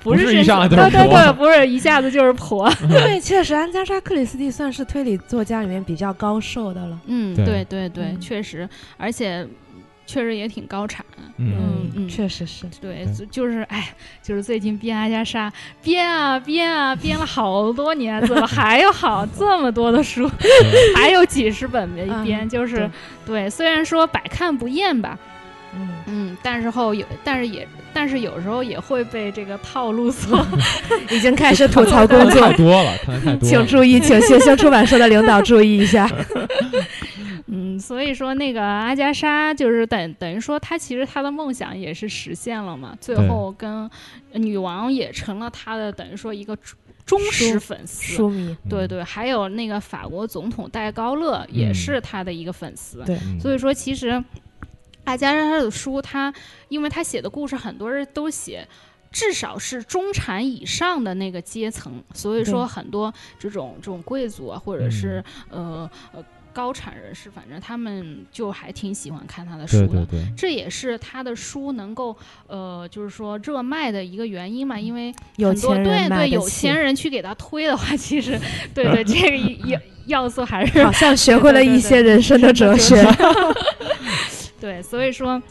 不是一下子就是对对对，不是一下子就是婆。对，确实安加莎克里斯蒂算是推理作家里面比较高寿的了。嗯，对对对，确实，而且。确实也挺高产，嗯。嗯，确实是。对，就是哎，就是最近编阿加莎，编啊编啊编了好多年，怎么还有好这么多的书，还有几十本没编，就是对，虽然说百看不厌吧，嗯。嗯，但是后有，但是也，但是有时候也会被这个套路所，已经开始吐槽工作太多了，太多了，请注意，请星星出版社的领导注意一下。嗯，所以说那个阿加莎就是等等于说，她其实她的梦想也是实现了嘛。最后跟女王也成了她的等于说一个忠实粉丝。书迷。对对，还有那个法国总统戴高乐也是他的一个粉丝。对。所以说，其实阿加莎的书，他因为他写的故事很多人都写，至少是中产以上的那个阶层。所以说，很多这种这种贵族啊，或者是呃呃。高产人士，反正他们就还挺喜欢看他的书的，这也是他的书能够呃，就是说热卖的一个原因嘛。因为有钱对对有钱人去给他推的话，其实 对对这个要要素还是好像学会了一些人生的哲学。对，所以说，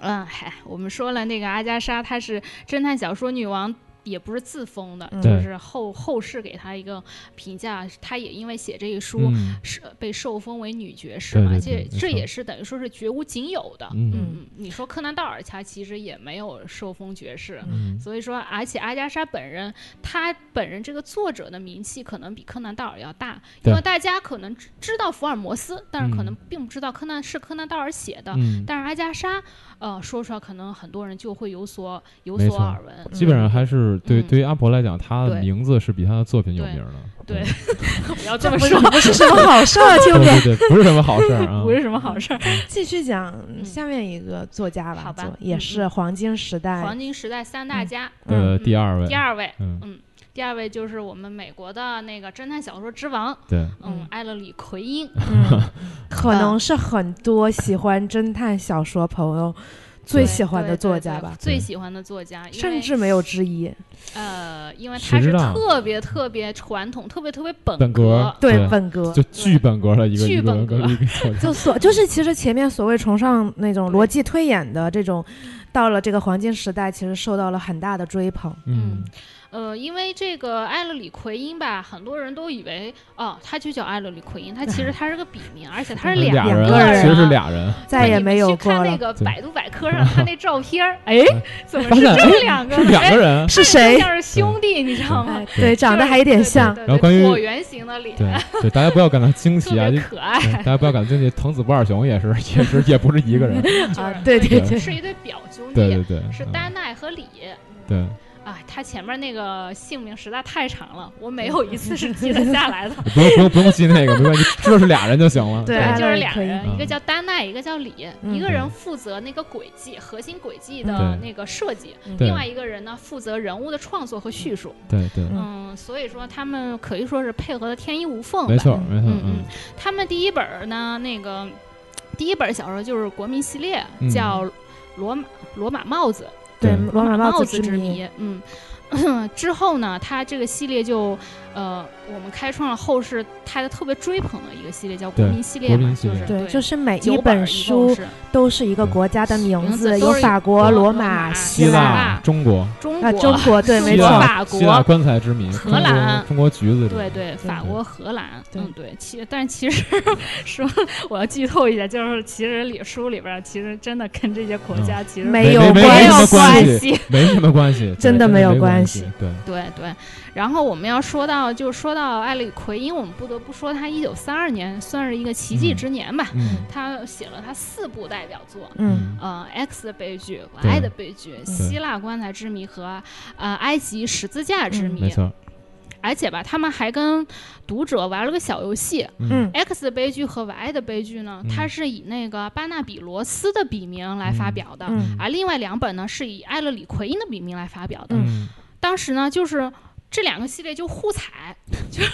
嗯，嗨，我们说了那个阿加莎，她是侦探小说女王。也不是自封的，就是后后世给他一个评价，他也因为写这一书是被受封为女爵士嘛，这这也是等于说是绝无仅有的。嗯，你说柯南道尔他其实也没有受封爵士，所以说而且阿加莎本人他本人这个作者的名气可能比柯南道尔要大，因为大家可能知道福尔摩斯，但是可能并不知道柯南是柯南道尔写的，但是阿加莎呃说出来可能很多人就会有所有所耳闻，基本上还是。对，对于阿婆来讲，她的名字是比她的作品有名的。对，不要这么说，不是什么好事儿，听着。对对，不是什么好事儿啊，不是什么好事儿。继续讲下面一个作家吧，好吧，也是黄金时代，黄金时代三大家呃第二位，第二位，嗯，第二位就是我们美国的那个侦探小说之王，对，嗯，艾勒里奎因，可能是很多喜欢侦探小说朋友。最喜欢的作家吧，最喜欢的作家，甚至没有之一。呃，因为他是特别特别传统，特别特别本格，对本格，就巨本格的一个巨本格，就所就是其实前面所谓崇尚那种逻辑推演的这种，到了这个黄金时代，其实受到了很大的追捧。嗯。呃，因为这个艾勒里奎因吧，很多人都以为哦，他就叫艾勒里奎因，他其实 他是个笔名，而且他是两个人，其实是俩人，再也没有。看那个百度百科上他那照片儿，哎，怎么是这两个？是两个人 是谁？像是兄弟，你知道吗？对，长得还有点像。然后关于椭圆形的脸，对对，大家不要感到惊奇啊，可爱。大家不要感到惊奇，藤子不二雄也是，也是，也不是一个人啊。对对对，是一对表兄弟，对对对，是丹奈和李。对。啊，他前面那个姓名实在太长了，我没有一次是记得下来的。不用不用不用记那个，没关系，知道是俩人就行了。对，就是俩人，一个叫丹奈，一个叫李，一个人负责那个轨迹核心轨迹的那个设计，另外一个人呢负责人物的创作和叙述。对对。嗯，所以说他们可以说是配合的天衣无缝。没错没错。嗯嗯。他们第一本呢，那个第一本小说就是国民系列，叫《罗马罗马帽子》。对，罗马帽子之谜，嗯，之后呢，他这个系列就。呃，我们开创了后世他的特别追捧的一个系列，叫国民系列嘛，就是对，就是每一本书都是一个国家的名字，有法国、罗马、希腊、中国、中国、中国，对，没错，法国、希腊棺材之谜、荷兰、中国橘子，对对，法国、荷兰，嗯对，其但其实说我要剧透一下，就是其实里书里边其实真的跟这些国家其实没有关系，没什么关系，真的没有关系，对。对对。然后我们要说到，就说到艾利奎因，我们不得不说他一九三二年算是一个奇迹之年吧。他写了他四部代表作，嗯，呃，《X 的悲剧》、《Y 的悲剧》、《希腊棺材之谜》和呃《埃及十字架之谜》。没错。而且吧，他们还跟读者玩了个小游戏。嗯，《X 的悲剧》和《Y 的悲剧》呢，它是以那个巴纳比罗斯的笔名来发表的，而另外两本呢是以艾勒里奎因的笔名来发表的。当时呢，就是。这两个系列就互踩，就是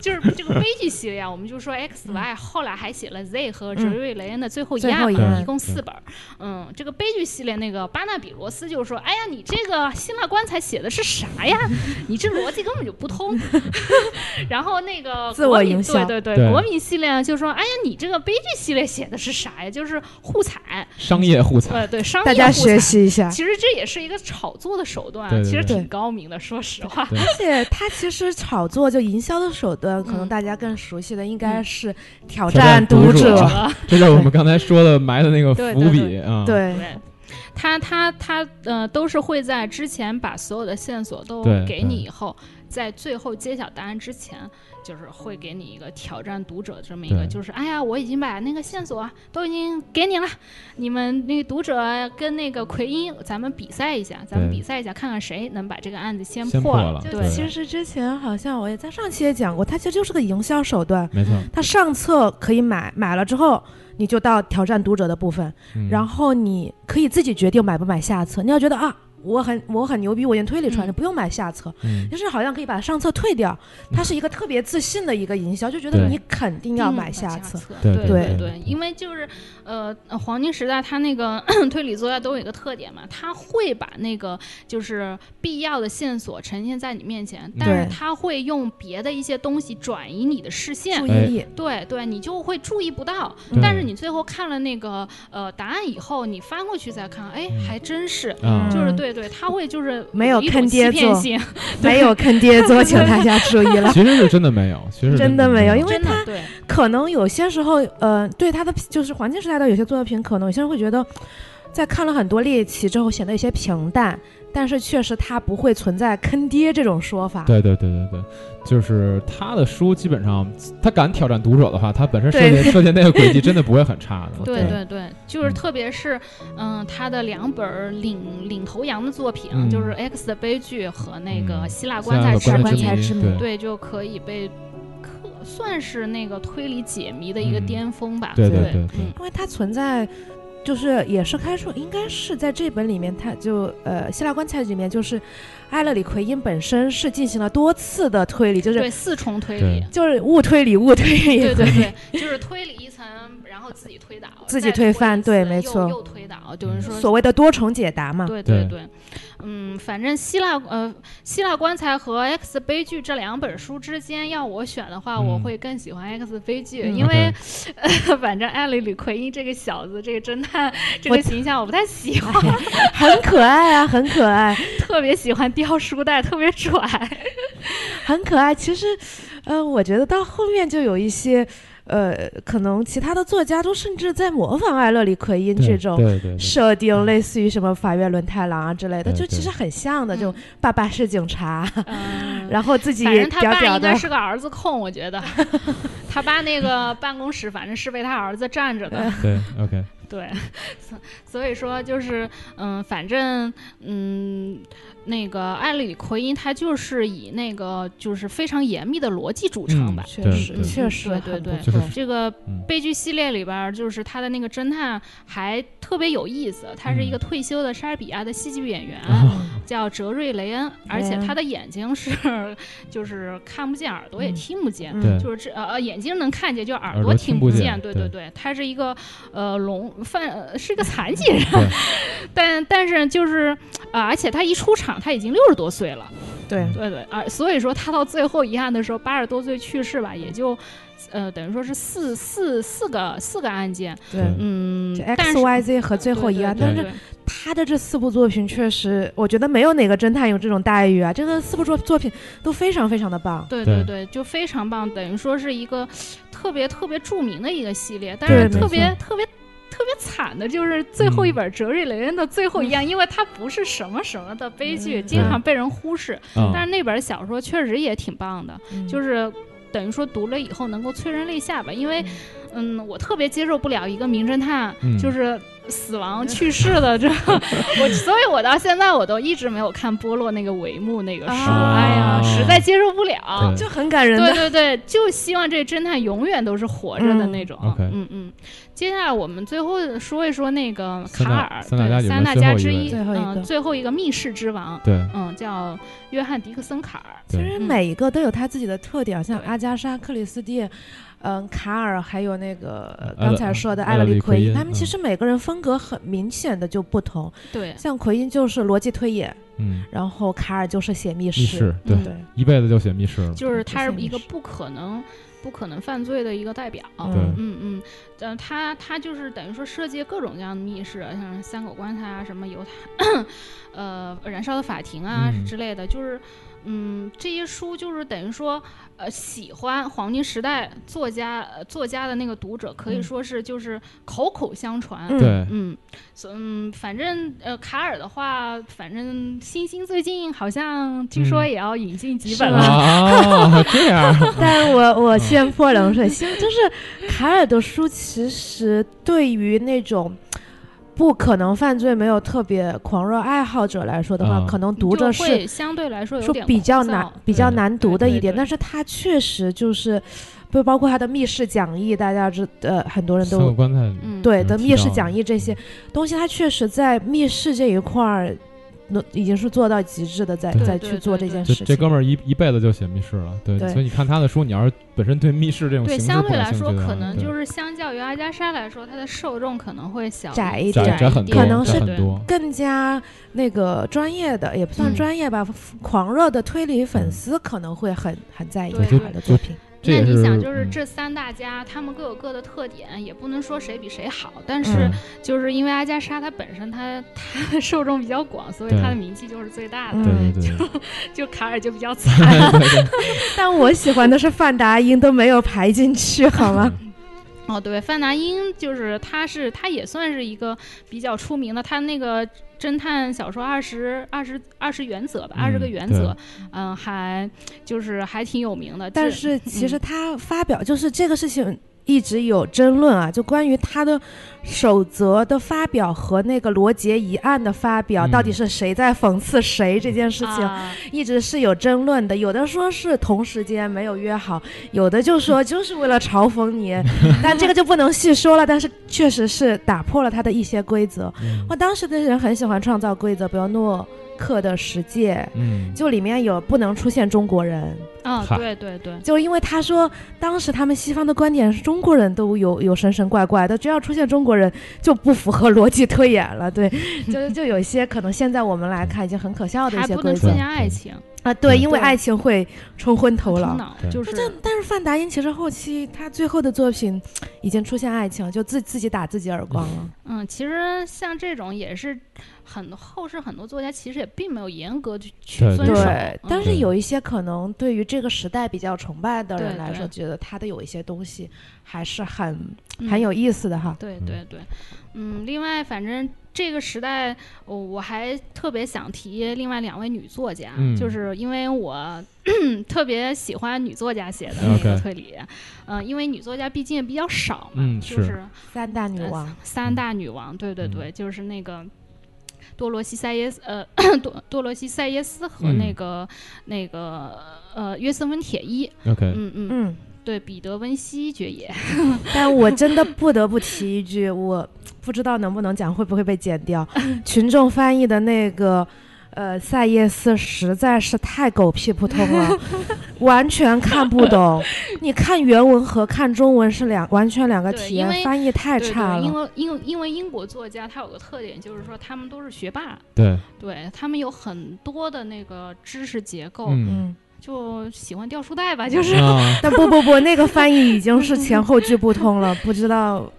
就是这个悲剧系列，我们就说 X Y，后来还写了 Z 和哲瑞雷恩的最后一案嘛，一共四本。嗯，这个悲剧系列那个巴纳比罗斯就说：“哎呀，你这个希腊棺材写的是啥呀？你这逻辑根本就不通。”然后那个自我营销，对对对，国民系列就说：“哎呀，你这个悲剧系列写的是啥呀？就是互踩，商业互踩，对对，商业大家学习一下。其实这也是一个炒作的手段，其实挺高明的，说实话。而且他其实炒作就营销的手段，可能大家更熟悉的应该是挑战读者，这就是我们刚才说的埋的那个伏笔啊。对，他他他呃，都是会在之前把所有的线索都给你，以后在最后揭晓答案之前。就是会给你一个挑战读者这么一个，就是哎呀，我已经把那个线索都已经给你了，你们那个读者跟那个奎因，咱们比赛一下，咱们比赛一下，看看谁能把这个案子先破了。对，其实之前好像我也在上期也讲过，它其实就是个营销手段。没错，它上册可以买，买了之后你就到挑战读者的部分，然后你可以自己决定买不买下册。你要觉得啊。我很我很牛逼，我已经推理出来，你不用买下册，就是好像可以把上册退掉。它是一个特别自信的一个营销，就觉得你肯定要买下册。对。对对，因为就是呃，黄金时代它那个 推理作家都有一个特点嘛，他会把那个就是必要的线索呈现在你面前，但是他会用别的一些东西转移你的视线，注意。对对，你就会注意不到。但是你最后看了那个呃答案以后，你翻过去再看，哎，还真是，就是对。对，他会就是没有坑爹做，没有坑爹做，请大家注意了。其实是真的没有，其实真的没有，因为他对。可能有些时候，呃，对他的就是黄金时代的有些作品，可能有些人会觉得，在看了很多猎奇之后显得有些平淡。但是确实，他不会存在坑爹这种说法。对对对对对，就是他的书基本上，他敢挑战读者的话，他本身设计 设计那个轨迹真的不会很差的。对对对，就是特别是嗯，他的两本领领头羊的作品，就是《X 的悲剧》和那个《希腊棺材之谜》，对，就可以被可算是那个推理解谜的一个巅峰吧。对对对，因为它存在。就是也是开出，应该是在这本里面，他就呃希腊棺材里面，就是埃勒里奎因本身是进行了多次的推理，就是对四重推理，就是误推理误推理，对对对，就是推理一层，然后自己推倒，自己推翻，对，没错，又推倒，就是说所谓的多重解答嘛，对对。对。嗯，反正希腊呃希腊棺材和 X 悲剧这两本书之间，要我选的话，我会更喜欢 X 悲剧，因为呃 反正艾利里奎因这个小子，这个侦探这个形象我不太喜欢，很可爱啊，很可爱，特别喜欢叼书袋，特别拽，很可爱。其实，呃，我觉得到后面就有一些。呃，可能其他的作家都甚至在模仿艾勒里奎因这种设定，类似于什么法院轮太郎啊之类的，就其实很像的。就爸爸是警察，然后自己反正他爸应该是个儿子控，我觉得 他爸那个办公室反正是被他儿子占着的。对，OK。对，所以说就是嗯，反正嗯。那个艾里奎因，他就是以那个就是非常严密的逻辑著称吧，确实确实，对对对，这个悲剧系列里边，就是他的那个侦探还特别有意思，他是一个退休的莎士比亚的戏剧演员，叫哲瑞雷恩，而且他的眼睛是就是看不见，耳朵也听不见，就是这呃眼睛能看见，就耳朵听不见。对对对，他是一个呃聋犯，是个残疾人，但但是就是啊，而且他一出场他已经六十多岁了。对。对对，而所以说他到最后遗憾的时候，八十多岁去世吧，也就。呃，等于说是四四四个四个案件，对，嗯，X Y Z 和最后一案，但是他的这四部作品确实，我觉得没有哪个侦探有这种待遇啊，这个四部作作品都非常非常的棒，对对。对，就非常棒，等于说是一个特别特别著名的一个系列，但是特别特别特别惨的就是最后一本哲瑞雷恩的最后一样，因为它不是什么什么的悲剧，经常被人忽视，但是那本小说确实也挺棒的，就是。等于说读了以后能够催人泪下吧，因为，嗯，我特别接受不了一个名侦探就是死亡去世的这，我所以，我到现在我都一直没有看波洛那个帷幕那个书，哎呀，实在接受不了，就很感人。对对对，就希望这侦探永远都是活着的那种。嗯嗯。接下来我们最后说一说那个卡尔，三大家之一，嗯，最后一个密室之王，对，嗯，叫约翰迪克森卡尔。其实每一个都有他自己的特点，像阿加莎克里斯蒂，嗯，卡尔，还有那个刚才说的艾勒里奎因，他们其实每个人风格很明显的就不同。对，像奎因就是逻辑推演，嗯，然后卡尔就是写密室，对，一辈子就写密室了，就是他是一个不可能。不可能犯罪的一个代表，嗯嗯嗯，他他就是等于说设计各种各样的密室，像三口棺材啊，什么犹太，呃，燃烧的法庭啊之类的，就是。嗯，这些书就是等于说，呃，喜欢黄金时代作家呃作家的那个读者，可以说是就是口口相传。对，嗯，嗯，反正呃，卡尔的话，反正星星最近好像据说也要引进几本了。哦，这样。但我我先泼冷水，星就是卡尔的书，其实对于那种。不可能犯罪，没有特别狂热爱好者来说的话，可能读着是相对来说说比较难、比较难读的一点。但是它确实就是，不包括他的密室讲义，大家知呃很多人都对的密室讲义这些东西，它确实在密室这一块儿。那已经是做到极致的，在在去做这件事情。这哥们儿一一辈子就写密室了，对。所以你看他的书，你要是本身对密室这种对相对来说，可能就是相较于阿加莎来说，他的受众可能会小窄一点，窄很多，可能是更加那个专业的，也不算专业吧，狂热的推理粉丝可能会很很在意他的作品。那你想，就是这三大家，他们各有各的特点，也不能说谁比谁好。但是，就是因为阿加莎她本身，她她 的受众比较广，所以她的名气就是最大的。对就就卡尔就比较 惨。但我喜欢的是范达因都没有排进去，好吗？哦，对，范达因就是他，是他也算是一个比较出名的，他那个。侦探小说二十二十二十原则吧，二十个原则，嗯，还就是还挺有名的。但是其实他发表就是这个事情。一直有争论啊，就关于他的守则的发表和那个罗杰一案的发表，到底是谁在讽刺谁这件事情，一直是有争论的。有的说是同时间没有约好，有的就说 就是为了嘲讽你，但这个就不能细说了。但是确实是打破了他的一些规则。我当时的人很喜欢创造规则，比如诺。克的十诫，嗯，就里面有不能出现中国人，啊，对对对，就因为他说当时他们西方的观点是中国人都有有神神怪怪的，只要出现中国人就不符合逻辑推演了，对，就就有一些可能现在我们来看已经很可笑的一些规则，出现爱情。啊，对，因为爱情会冲昏头脑，就是，但是范达因其实后期他最后的作品已经出现爱情，就自自己打自己耳光了，嗯，其实像这种也是。很后世很多作家其实也并没有严格去去遵守，但是有一些可能对于这个时代比较崇拜的人来说，觉得他的有一些东西还是很很有意思的哈。对对对，嗯，另外反正这个时代，我我还特别想提另外两位女作家，就是因为我 特别喜欢女作家写的那个推理，嗯，因为女作家毕竟也比较少嘛，就是。三大女王，三大女王，对对对，就是那个。多罗西塞耶斯，呃，多多罗西塞耶斯和那个那个呃约瑟芬铁伊，OK，嗯嗯。嗯，对，彼得温西爵爷，但我真的不得不提一句，我不知道能不能讲，会不会被剪掉？群众翻译的那个。呃，赛耶斯实在是太狗屁不通了，完全看不懂。你看原文和看中文是两完全两个体验，翻译太差了。因为因为因为英国作家他有个特点，就是说他们都是学霸，对，对他们有很多的那个知识结构，嗯，就喜欢掉书袋吧，就是。但不不不，那个翻译已经是前后句不通了，不知道。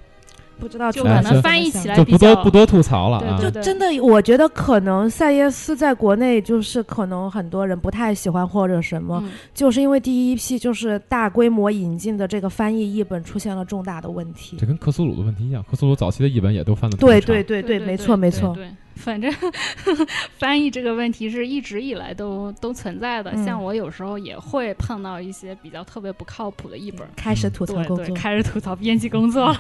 不知道，就可能翻译起来就不多不多吐槽了。就真的，我觉得可能塞耶斯在国内就是可能很多人不太喜欢或者什么，就是因为第一批就是大规模引进的这个翻译译本出现了重大的问题。这跟克苏鲁的问题一样，克苏鲁早期的译本也都翻的对对对对，没错没错。反正 翻译这个问题是一直以来都都存在的，像我有时候也会碰到一些比较特别不靠谱的译本，开始吐槽工作，开始吐槽编辑工作。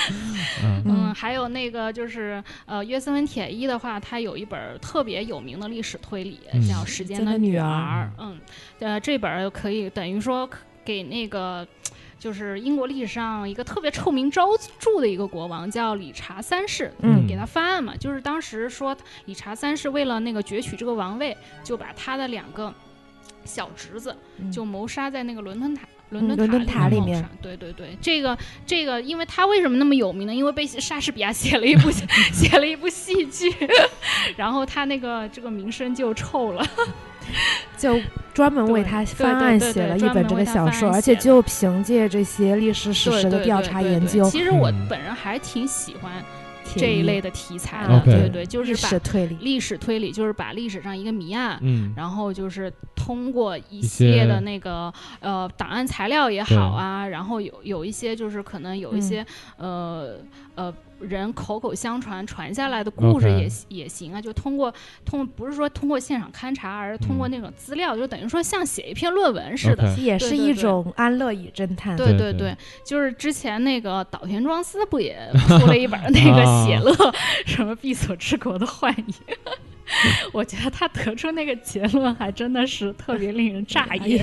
嗯，还有那个就是呃，约瑟芬铁一的话，他有一本特别有名的历史推理，叫《时间的女儿》。嗯，呃，这本可以等于说给那个。就是英国历史上一个特别臭名昭著的一个国王，叫理查三世，嗯，给他翻案嘛。就是当时说理查三世为了那个攫取这个王位，就把他的两个小侄子就谋杀在那个伦敦塔伦敦塔里面。对对对，这个这个，因为他为什么那么有名呢？因为被莎士比亚写了一部 写了一部戏剧，然后他那个这个名声就臭了。就专门为他翻案写了一本这个小说，而且就凭借这些历史史实的调查研究。其实我本人还挺喜欢这一类的题材的，对对，就是把推理，历史推理就是把历史上一个谜案，然后就是通过一系列的那个呃档案材料也好啊，然后有有一些就是可能有一些呃呃。人口口相传传下来的故事也也行啊，就通过通不是说通过现场勘察，而是通过那种资料，就等于说像写一篇论文似的，也是一种安乐椅侦探。对对对，就是之前那个岛田庄司不也出了一本那个 写乐 什么闭锁之国的幻影？我觉得他得出那个结论还真的是特别令人诧异。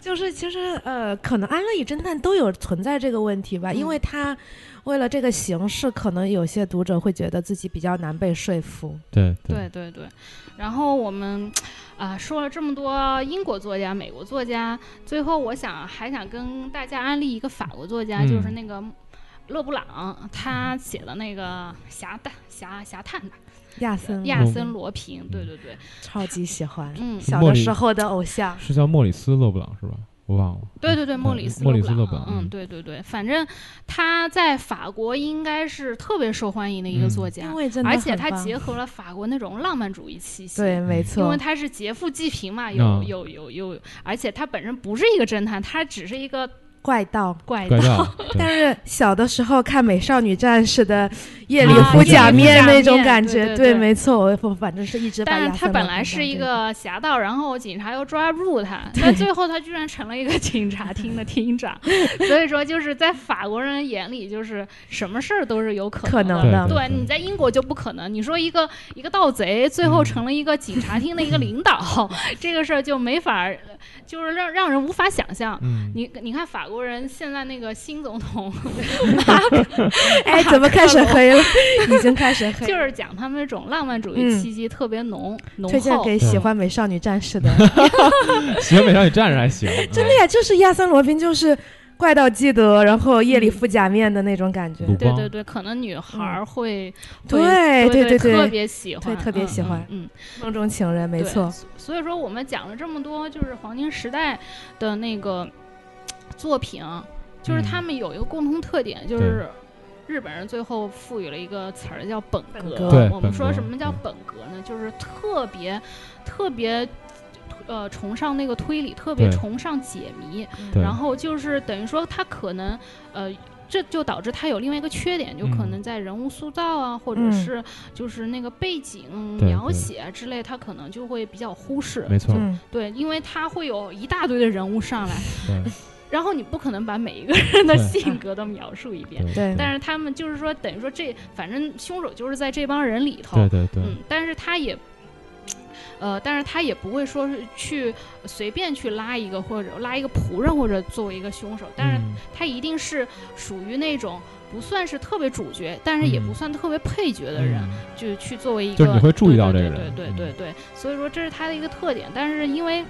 就是其实呃，可能安乐椅侦探都有存在这个问题吧，因为他。为了这个形式，可能有些读者会觉得自己比较难被说服。对对对对。然后我们啊说了这么多英国作家、美国作家，最后我想还想跟大家安利一个法国作家，就是那个勒布朗，他写的那个《侠探》《侠侠探》的亚森亚森罗平，对对对，超级喜欢。嗯，小的时候的偶像是叫莫里斯勒布朗是吧？我忘了，对对对，莫里斯莫里斯勒本，嗯，对对对，反正他在法国应该是特别受欢迎的一个作家，而且他结合了法国那种浪漫主义气息，对，没错，因为他是劫富济贫嘛，有有有有，而且他本身不是一个侦探，他只是一个。怪盗，怪盗，但是小的时候看《美少女战士》的夜里敷假面那种感觉，对，没错，我反正是一直。但是他本来是一个侠盗，然后警察又抓不住他，但最后他居然成了一个警察厅的厅长。所以说，就是在法国人眼里，就是什么事儿都是有可能的。对，你在英国就不可能。你说一个一个盗贼最后成了一个警察厅的一个领导，这个事儿就没法。就是让让人无法想象，你你看法国人现在那个新总统，哎，怎么开始黑了？已经开始黑，就是讲他们那种浪漫主义气息特别浓浓厚。推荐给喜欢美少女战士的，喜欢美少女战士还行。真的呀，就是亚森罗宾，就是。怪盗基德，然后夜里敷假面的那种感觉，对对对，可能女孩会，对对对对，特别喜欢，特别喜欢，嗯，梦中情人，没错。所以说，我们讲了这么多，就是黄金时代的那个作品，就是他们有一个共同特点，就是日本人最后赋予了一个词儿叫本格。我们说什么叫本格呢？就是特别特别。呃，崇尚那个推理，特别崇尚解谜，然后就是等于说他可能，呃，这就导致他有另外一个缺点，就可能在人物塑造啊，或者是就是那个背景描写之类，他可能就会比较忽视。没错，对，因为他会有一大堆的人物上来，然后你不可能把每一个人的性格都描述一遍。对，但是他们就是说，等于说这反正凶手就是在这帮人里头。对对对。嗯，但是他也。呃，但是他也不会说是去随便去拉一个或者拉一个仆人或者作为一个凶手，但是他一定是属于那种不算是特别主角，但是也不算特别配角的人，就去作为一个，就是你会注意到这个人，对对对对，所以说这是他的一个特点，但是因为。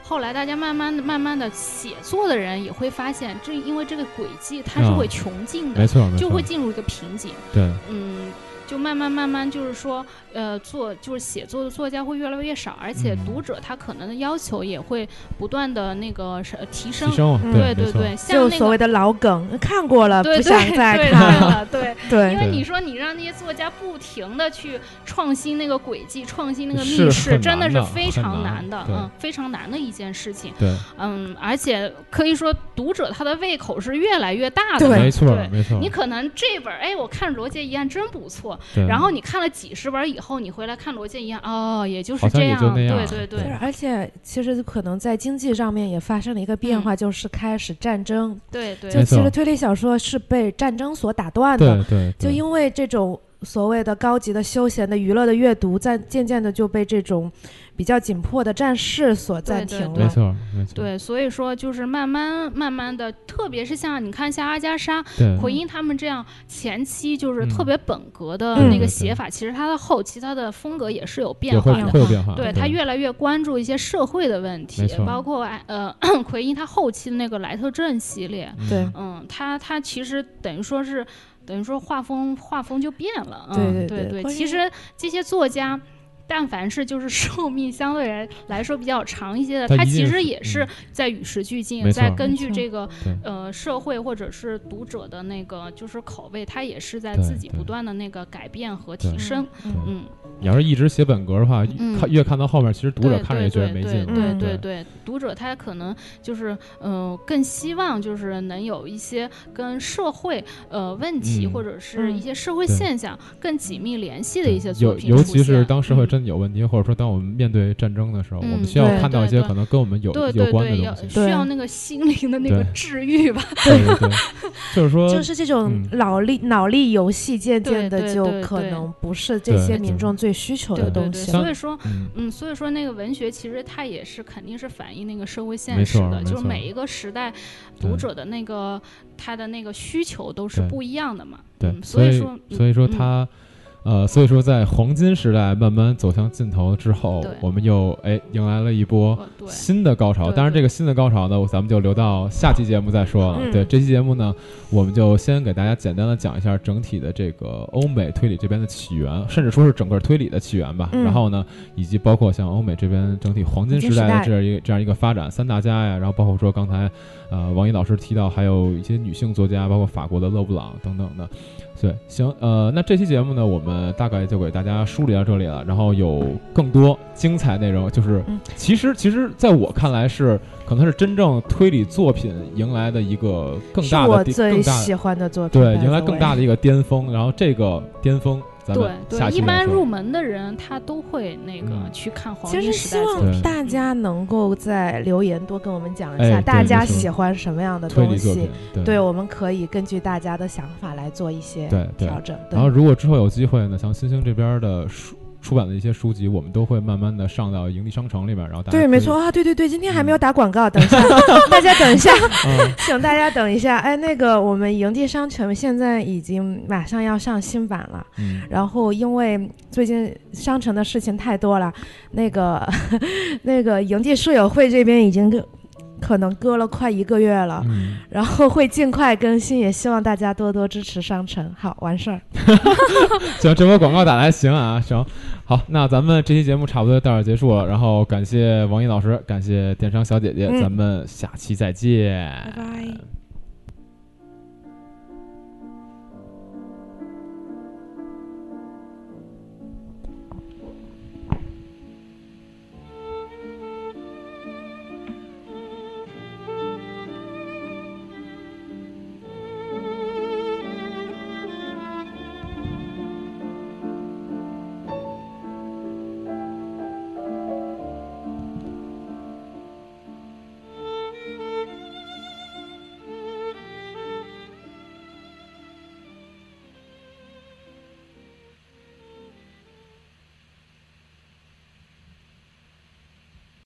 后来大家慢慢的、慢慢的写作的人也会发现，这因为这个轨迹它是会穷尽的，没错，就会进入一个瓶颈。对，嗯。就慢慢慢慢，就是说，呃，做就是写作的作家会越来越少，而且读者他可能的要求也会不断的那个提升。提升，对对对，就所谓的老梗看过了，不想再看了。对对，因为你说你让那些作家不停的去创新那个轨迹，创新那个密室，真的是非常难的，嗯，非常难的一件事情。对，嗯，而且可以说读者他的胃口是越来越大的。没错，没错。你可能这本哎，我看《罗杰一案》真不错。然后你看了几十本以后，你回来看罗晋一样哦，也就是这样，对对对。而且其实可能在经济上面也发生了一个变化，就是开始战争。对对。就其实推理小说是被战争所打断的。对对。就因为这种所谓的高级的休闲的娱乐的阅读，在渐渐的就被这种。比较紧迫的战事所暂停了，没错，没错。对，所以说就是慢慢慢慢的，特别是像你看像阿加莎、奎因他们这样前期就是特别本格的那个写法，其实他的后期他的风格也是有变化的，会有变化。对他越来越关注一些社会的问题，包括呃 奎因他后期的那个莱特镇系列，对，嗯，他他其实等于说是等于说画风画风就变了，对对对。其实这些作家。但凡是就是 寿命相对来来说比较长一些的，它其实也是在与时俱进，在根据这个呃社会或者是读者的那个就是口味，它也是在自己不断的那个改变和提升。嗯，你要是一直写本格的话，看越看到后面，其实读者看着也觉得没劲。对对对，读者他可能就是嗯更希望就是能有一些跟社会呃问题或者是一些社会现象更紧密联系的一些作品尤其是当社会真。有问题，或者说当我们面对战争的时候，我们需要看到一些可能跟我们有有关的东西，需要那个心灵的那个治愈吧。对对，就是说，就是这种脑力脑力游戏，渐渐的就可能不是这些民众最需求的东西。所以说，嗯，所以说那个文学其实它也是肯定是反映那个社会现实的，就是每一个时代读者的那个他的那个需求都是不一样的嘛。对，所以说，所以说他。呃，所以说，在黄金时代慢慢走向尽头之后，我们又哎迎来了一波新的高潮。当然，这个新的高潮呢，咱们就留到下期节目再说了。对，这期节目呢，我们就先给大家简单的讲一下整体的这个欧美推理这边的起源，甚至说是整个推理的起源吧。然后呢，以及包括像欧美这边整体黄金时代的这样一个这样一个发展，三大家呀，然后包括说刚才呃王毅老师提到还有一些女性作家，包括法国的勒布朗等等的。对，行，呃，那这期节目呢，我们大概就给大家梳理到这里了。然后有更多精彩内容，就是其实，其实在我看来是，可能是真正推理作品迎来的一个更大的、最喜欢的作品，对，迎来更大的一个巅峰。然后这个巅峰。对对，一般入门的人他都会那个去看黄金时代。其实希望大家能够在留言多跟我们讲一下，大家喜欢什么样的东西，对，我们可以根据大家的想法来做一些调整。然后如果之后有机会呢，像星星这边的书。出版的一些书籍，我们都会慢慢的上到营地商城里面，然后大家对，没错啊，对对对，今天还没有打广告，等一下，大家等一下，请大家等一下，哎，那个我们营地商城现在已经马上要上新版了，嗯，然后因为最近商城的事情太多了，那个 那个营地书友会这边已经可能搁了快一个月了，然后会尽快更新，也希望大家多多支持商城。好，完事儿。行，这波广告打的还行啊，行。好，那咱们这期节目差不多到这结束了，然后感谢王毅老师，感谢电商小姐姐，咱们下期再见，拜拜。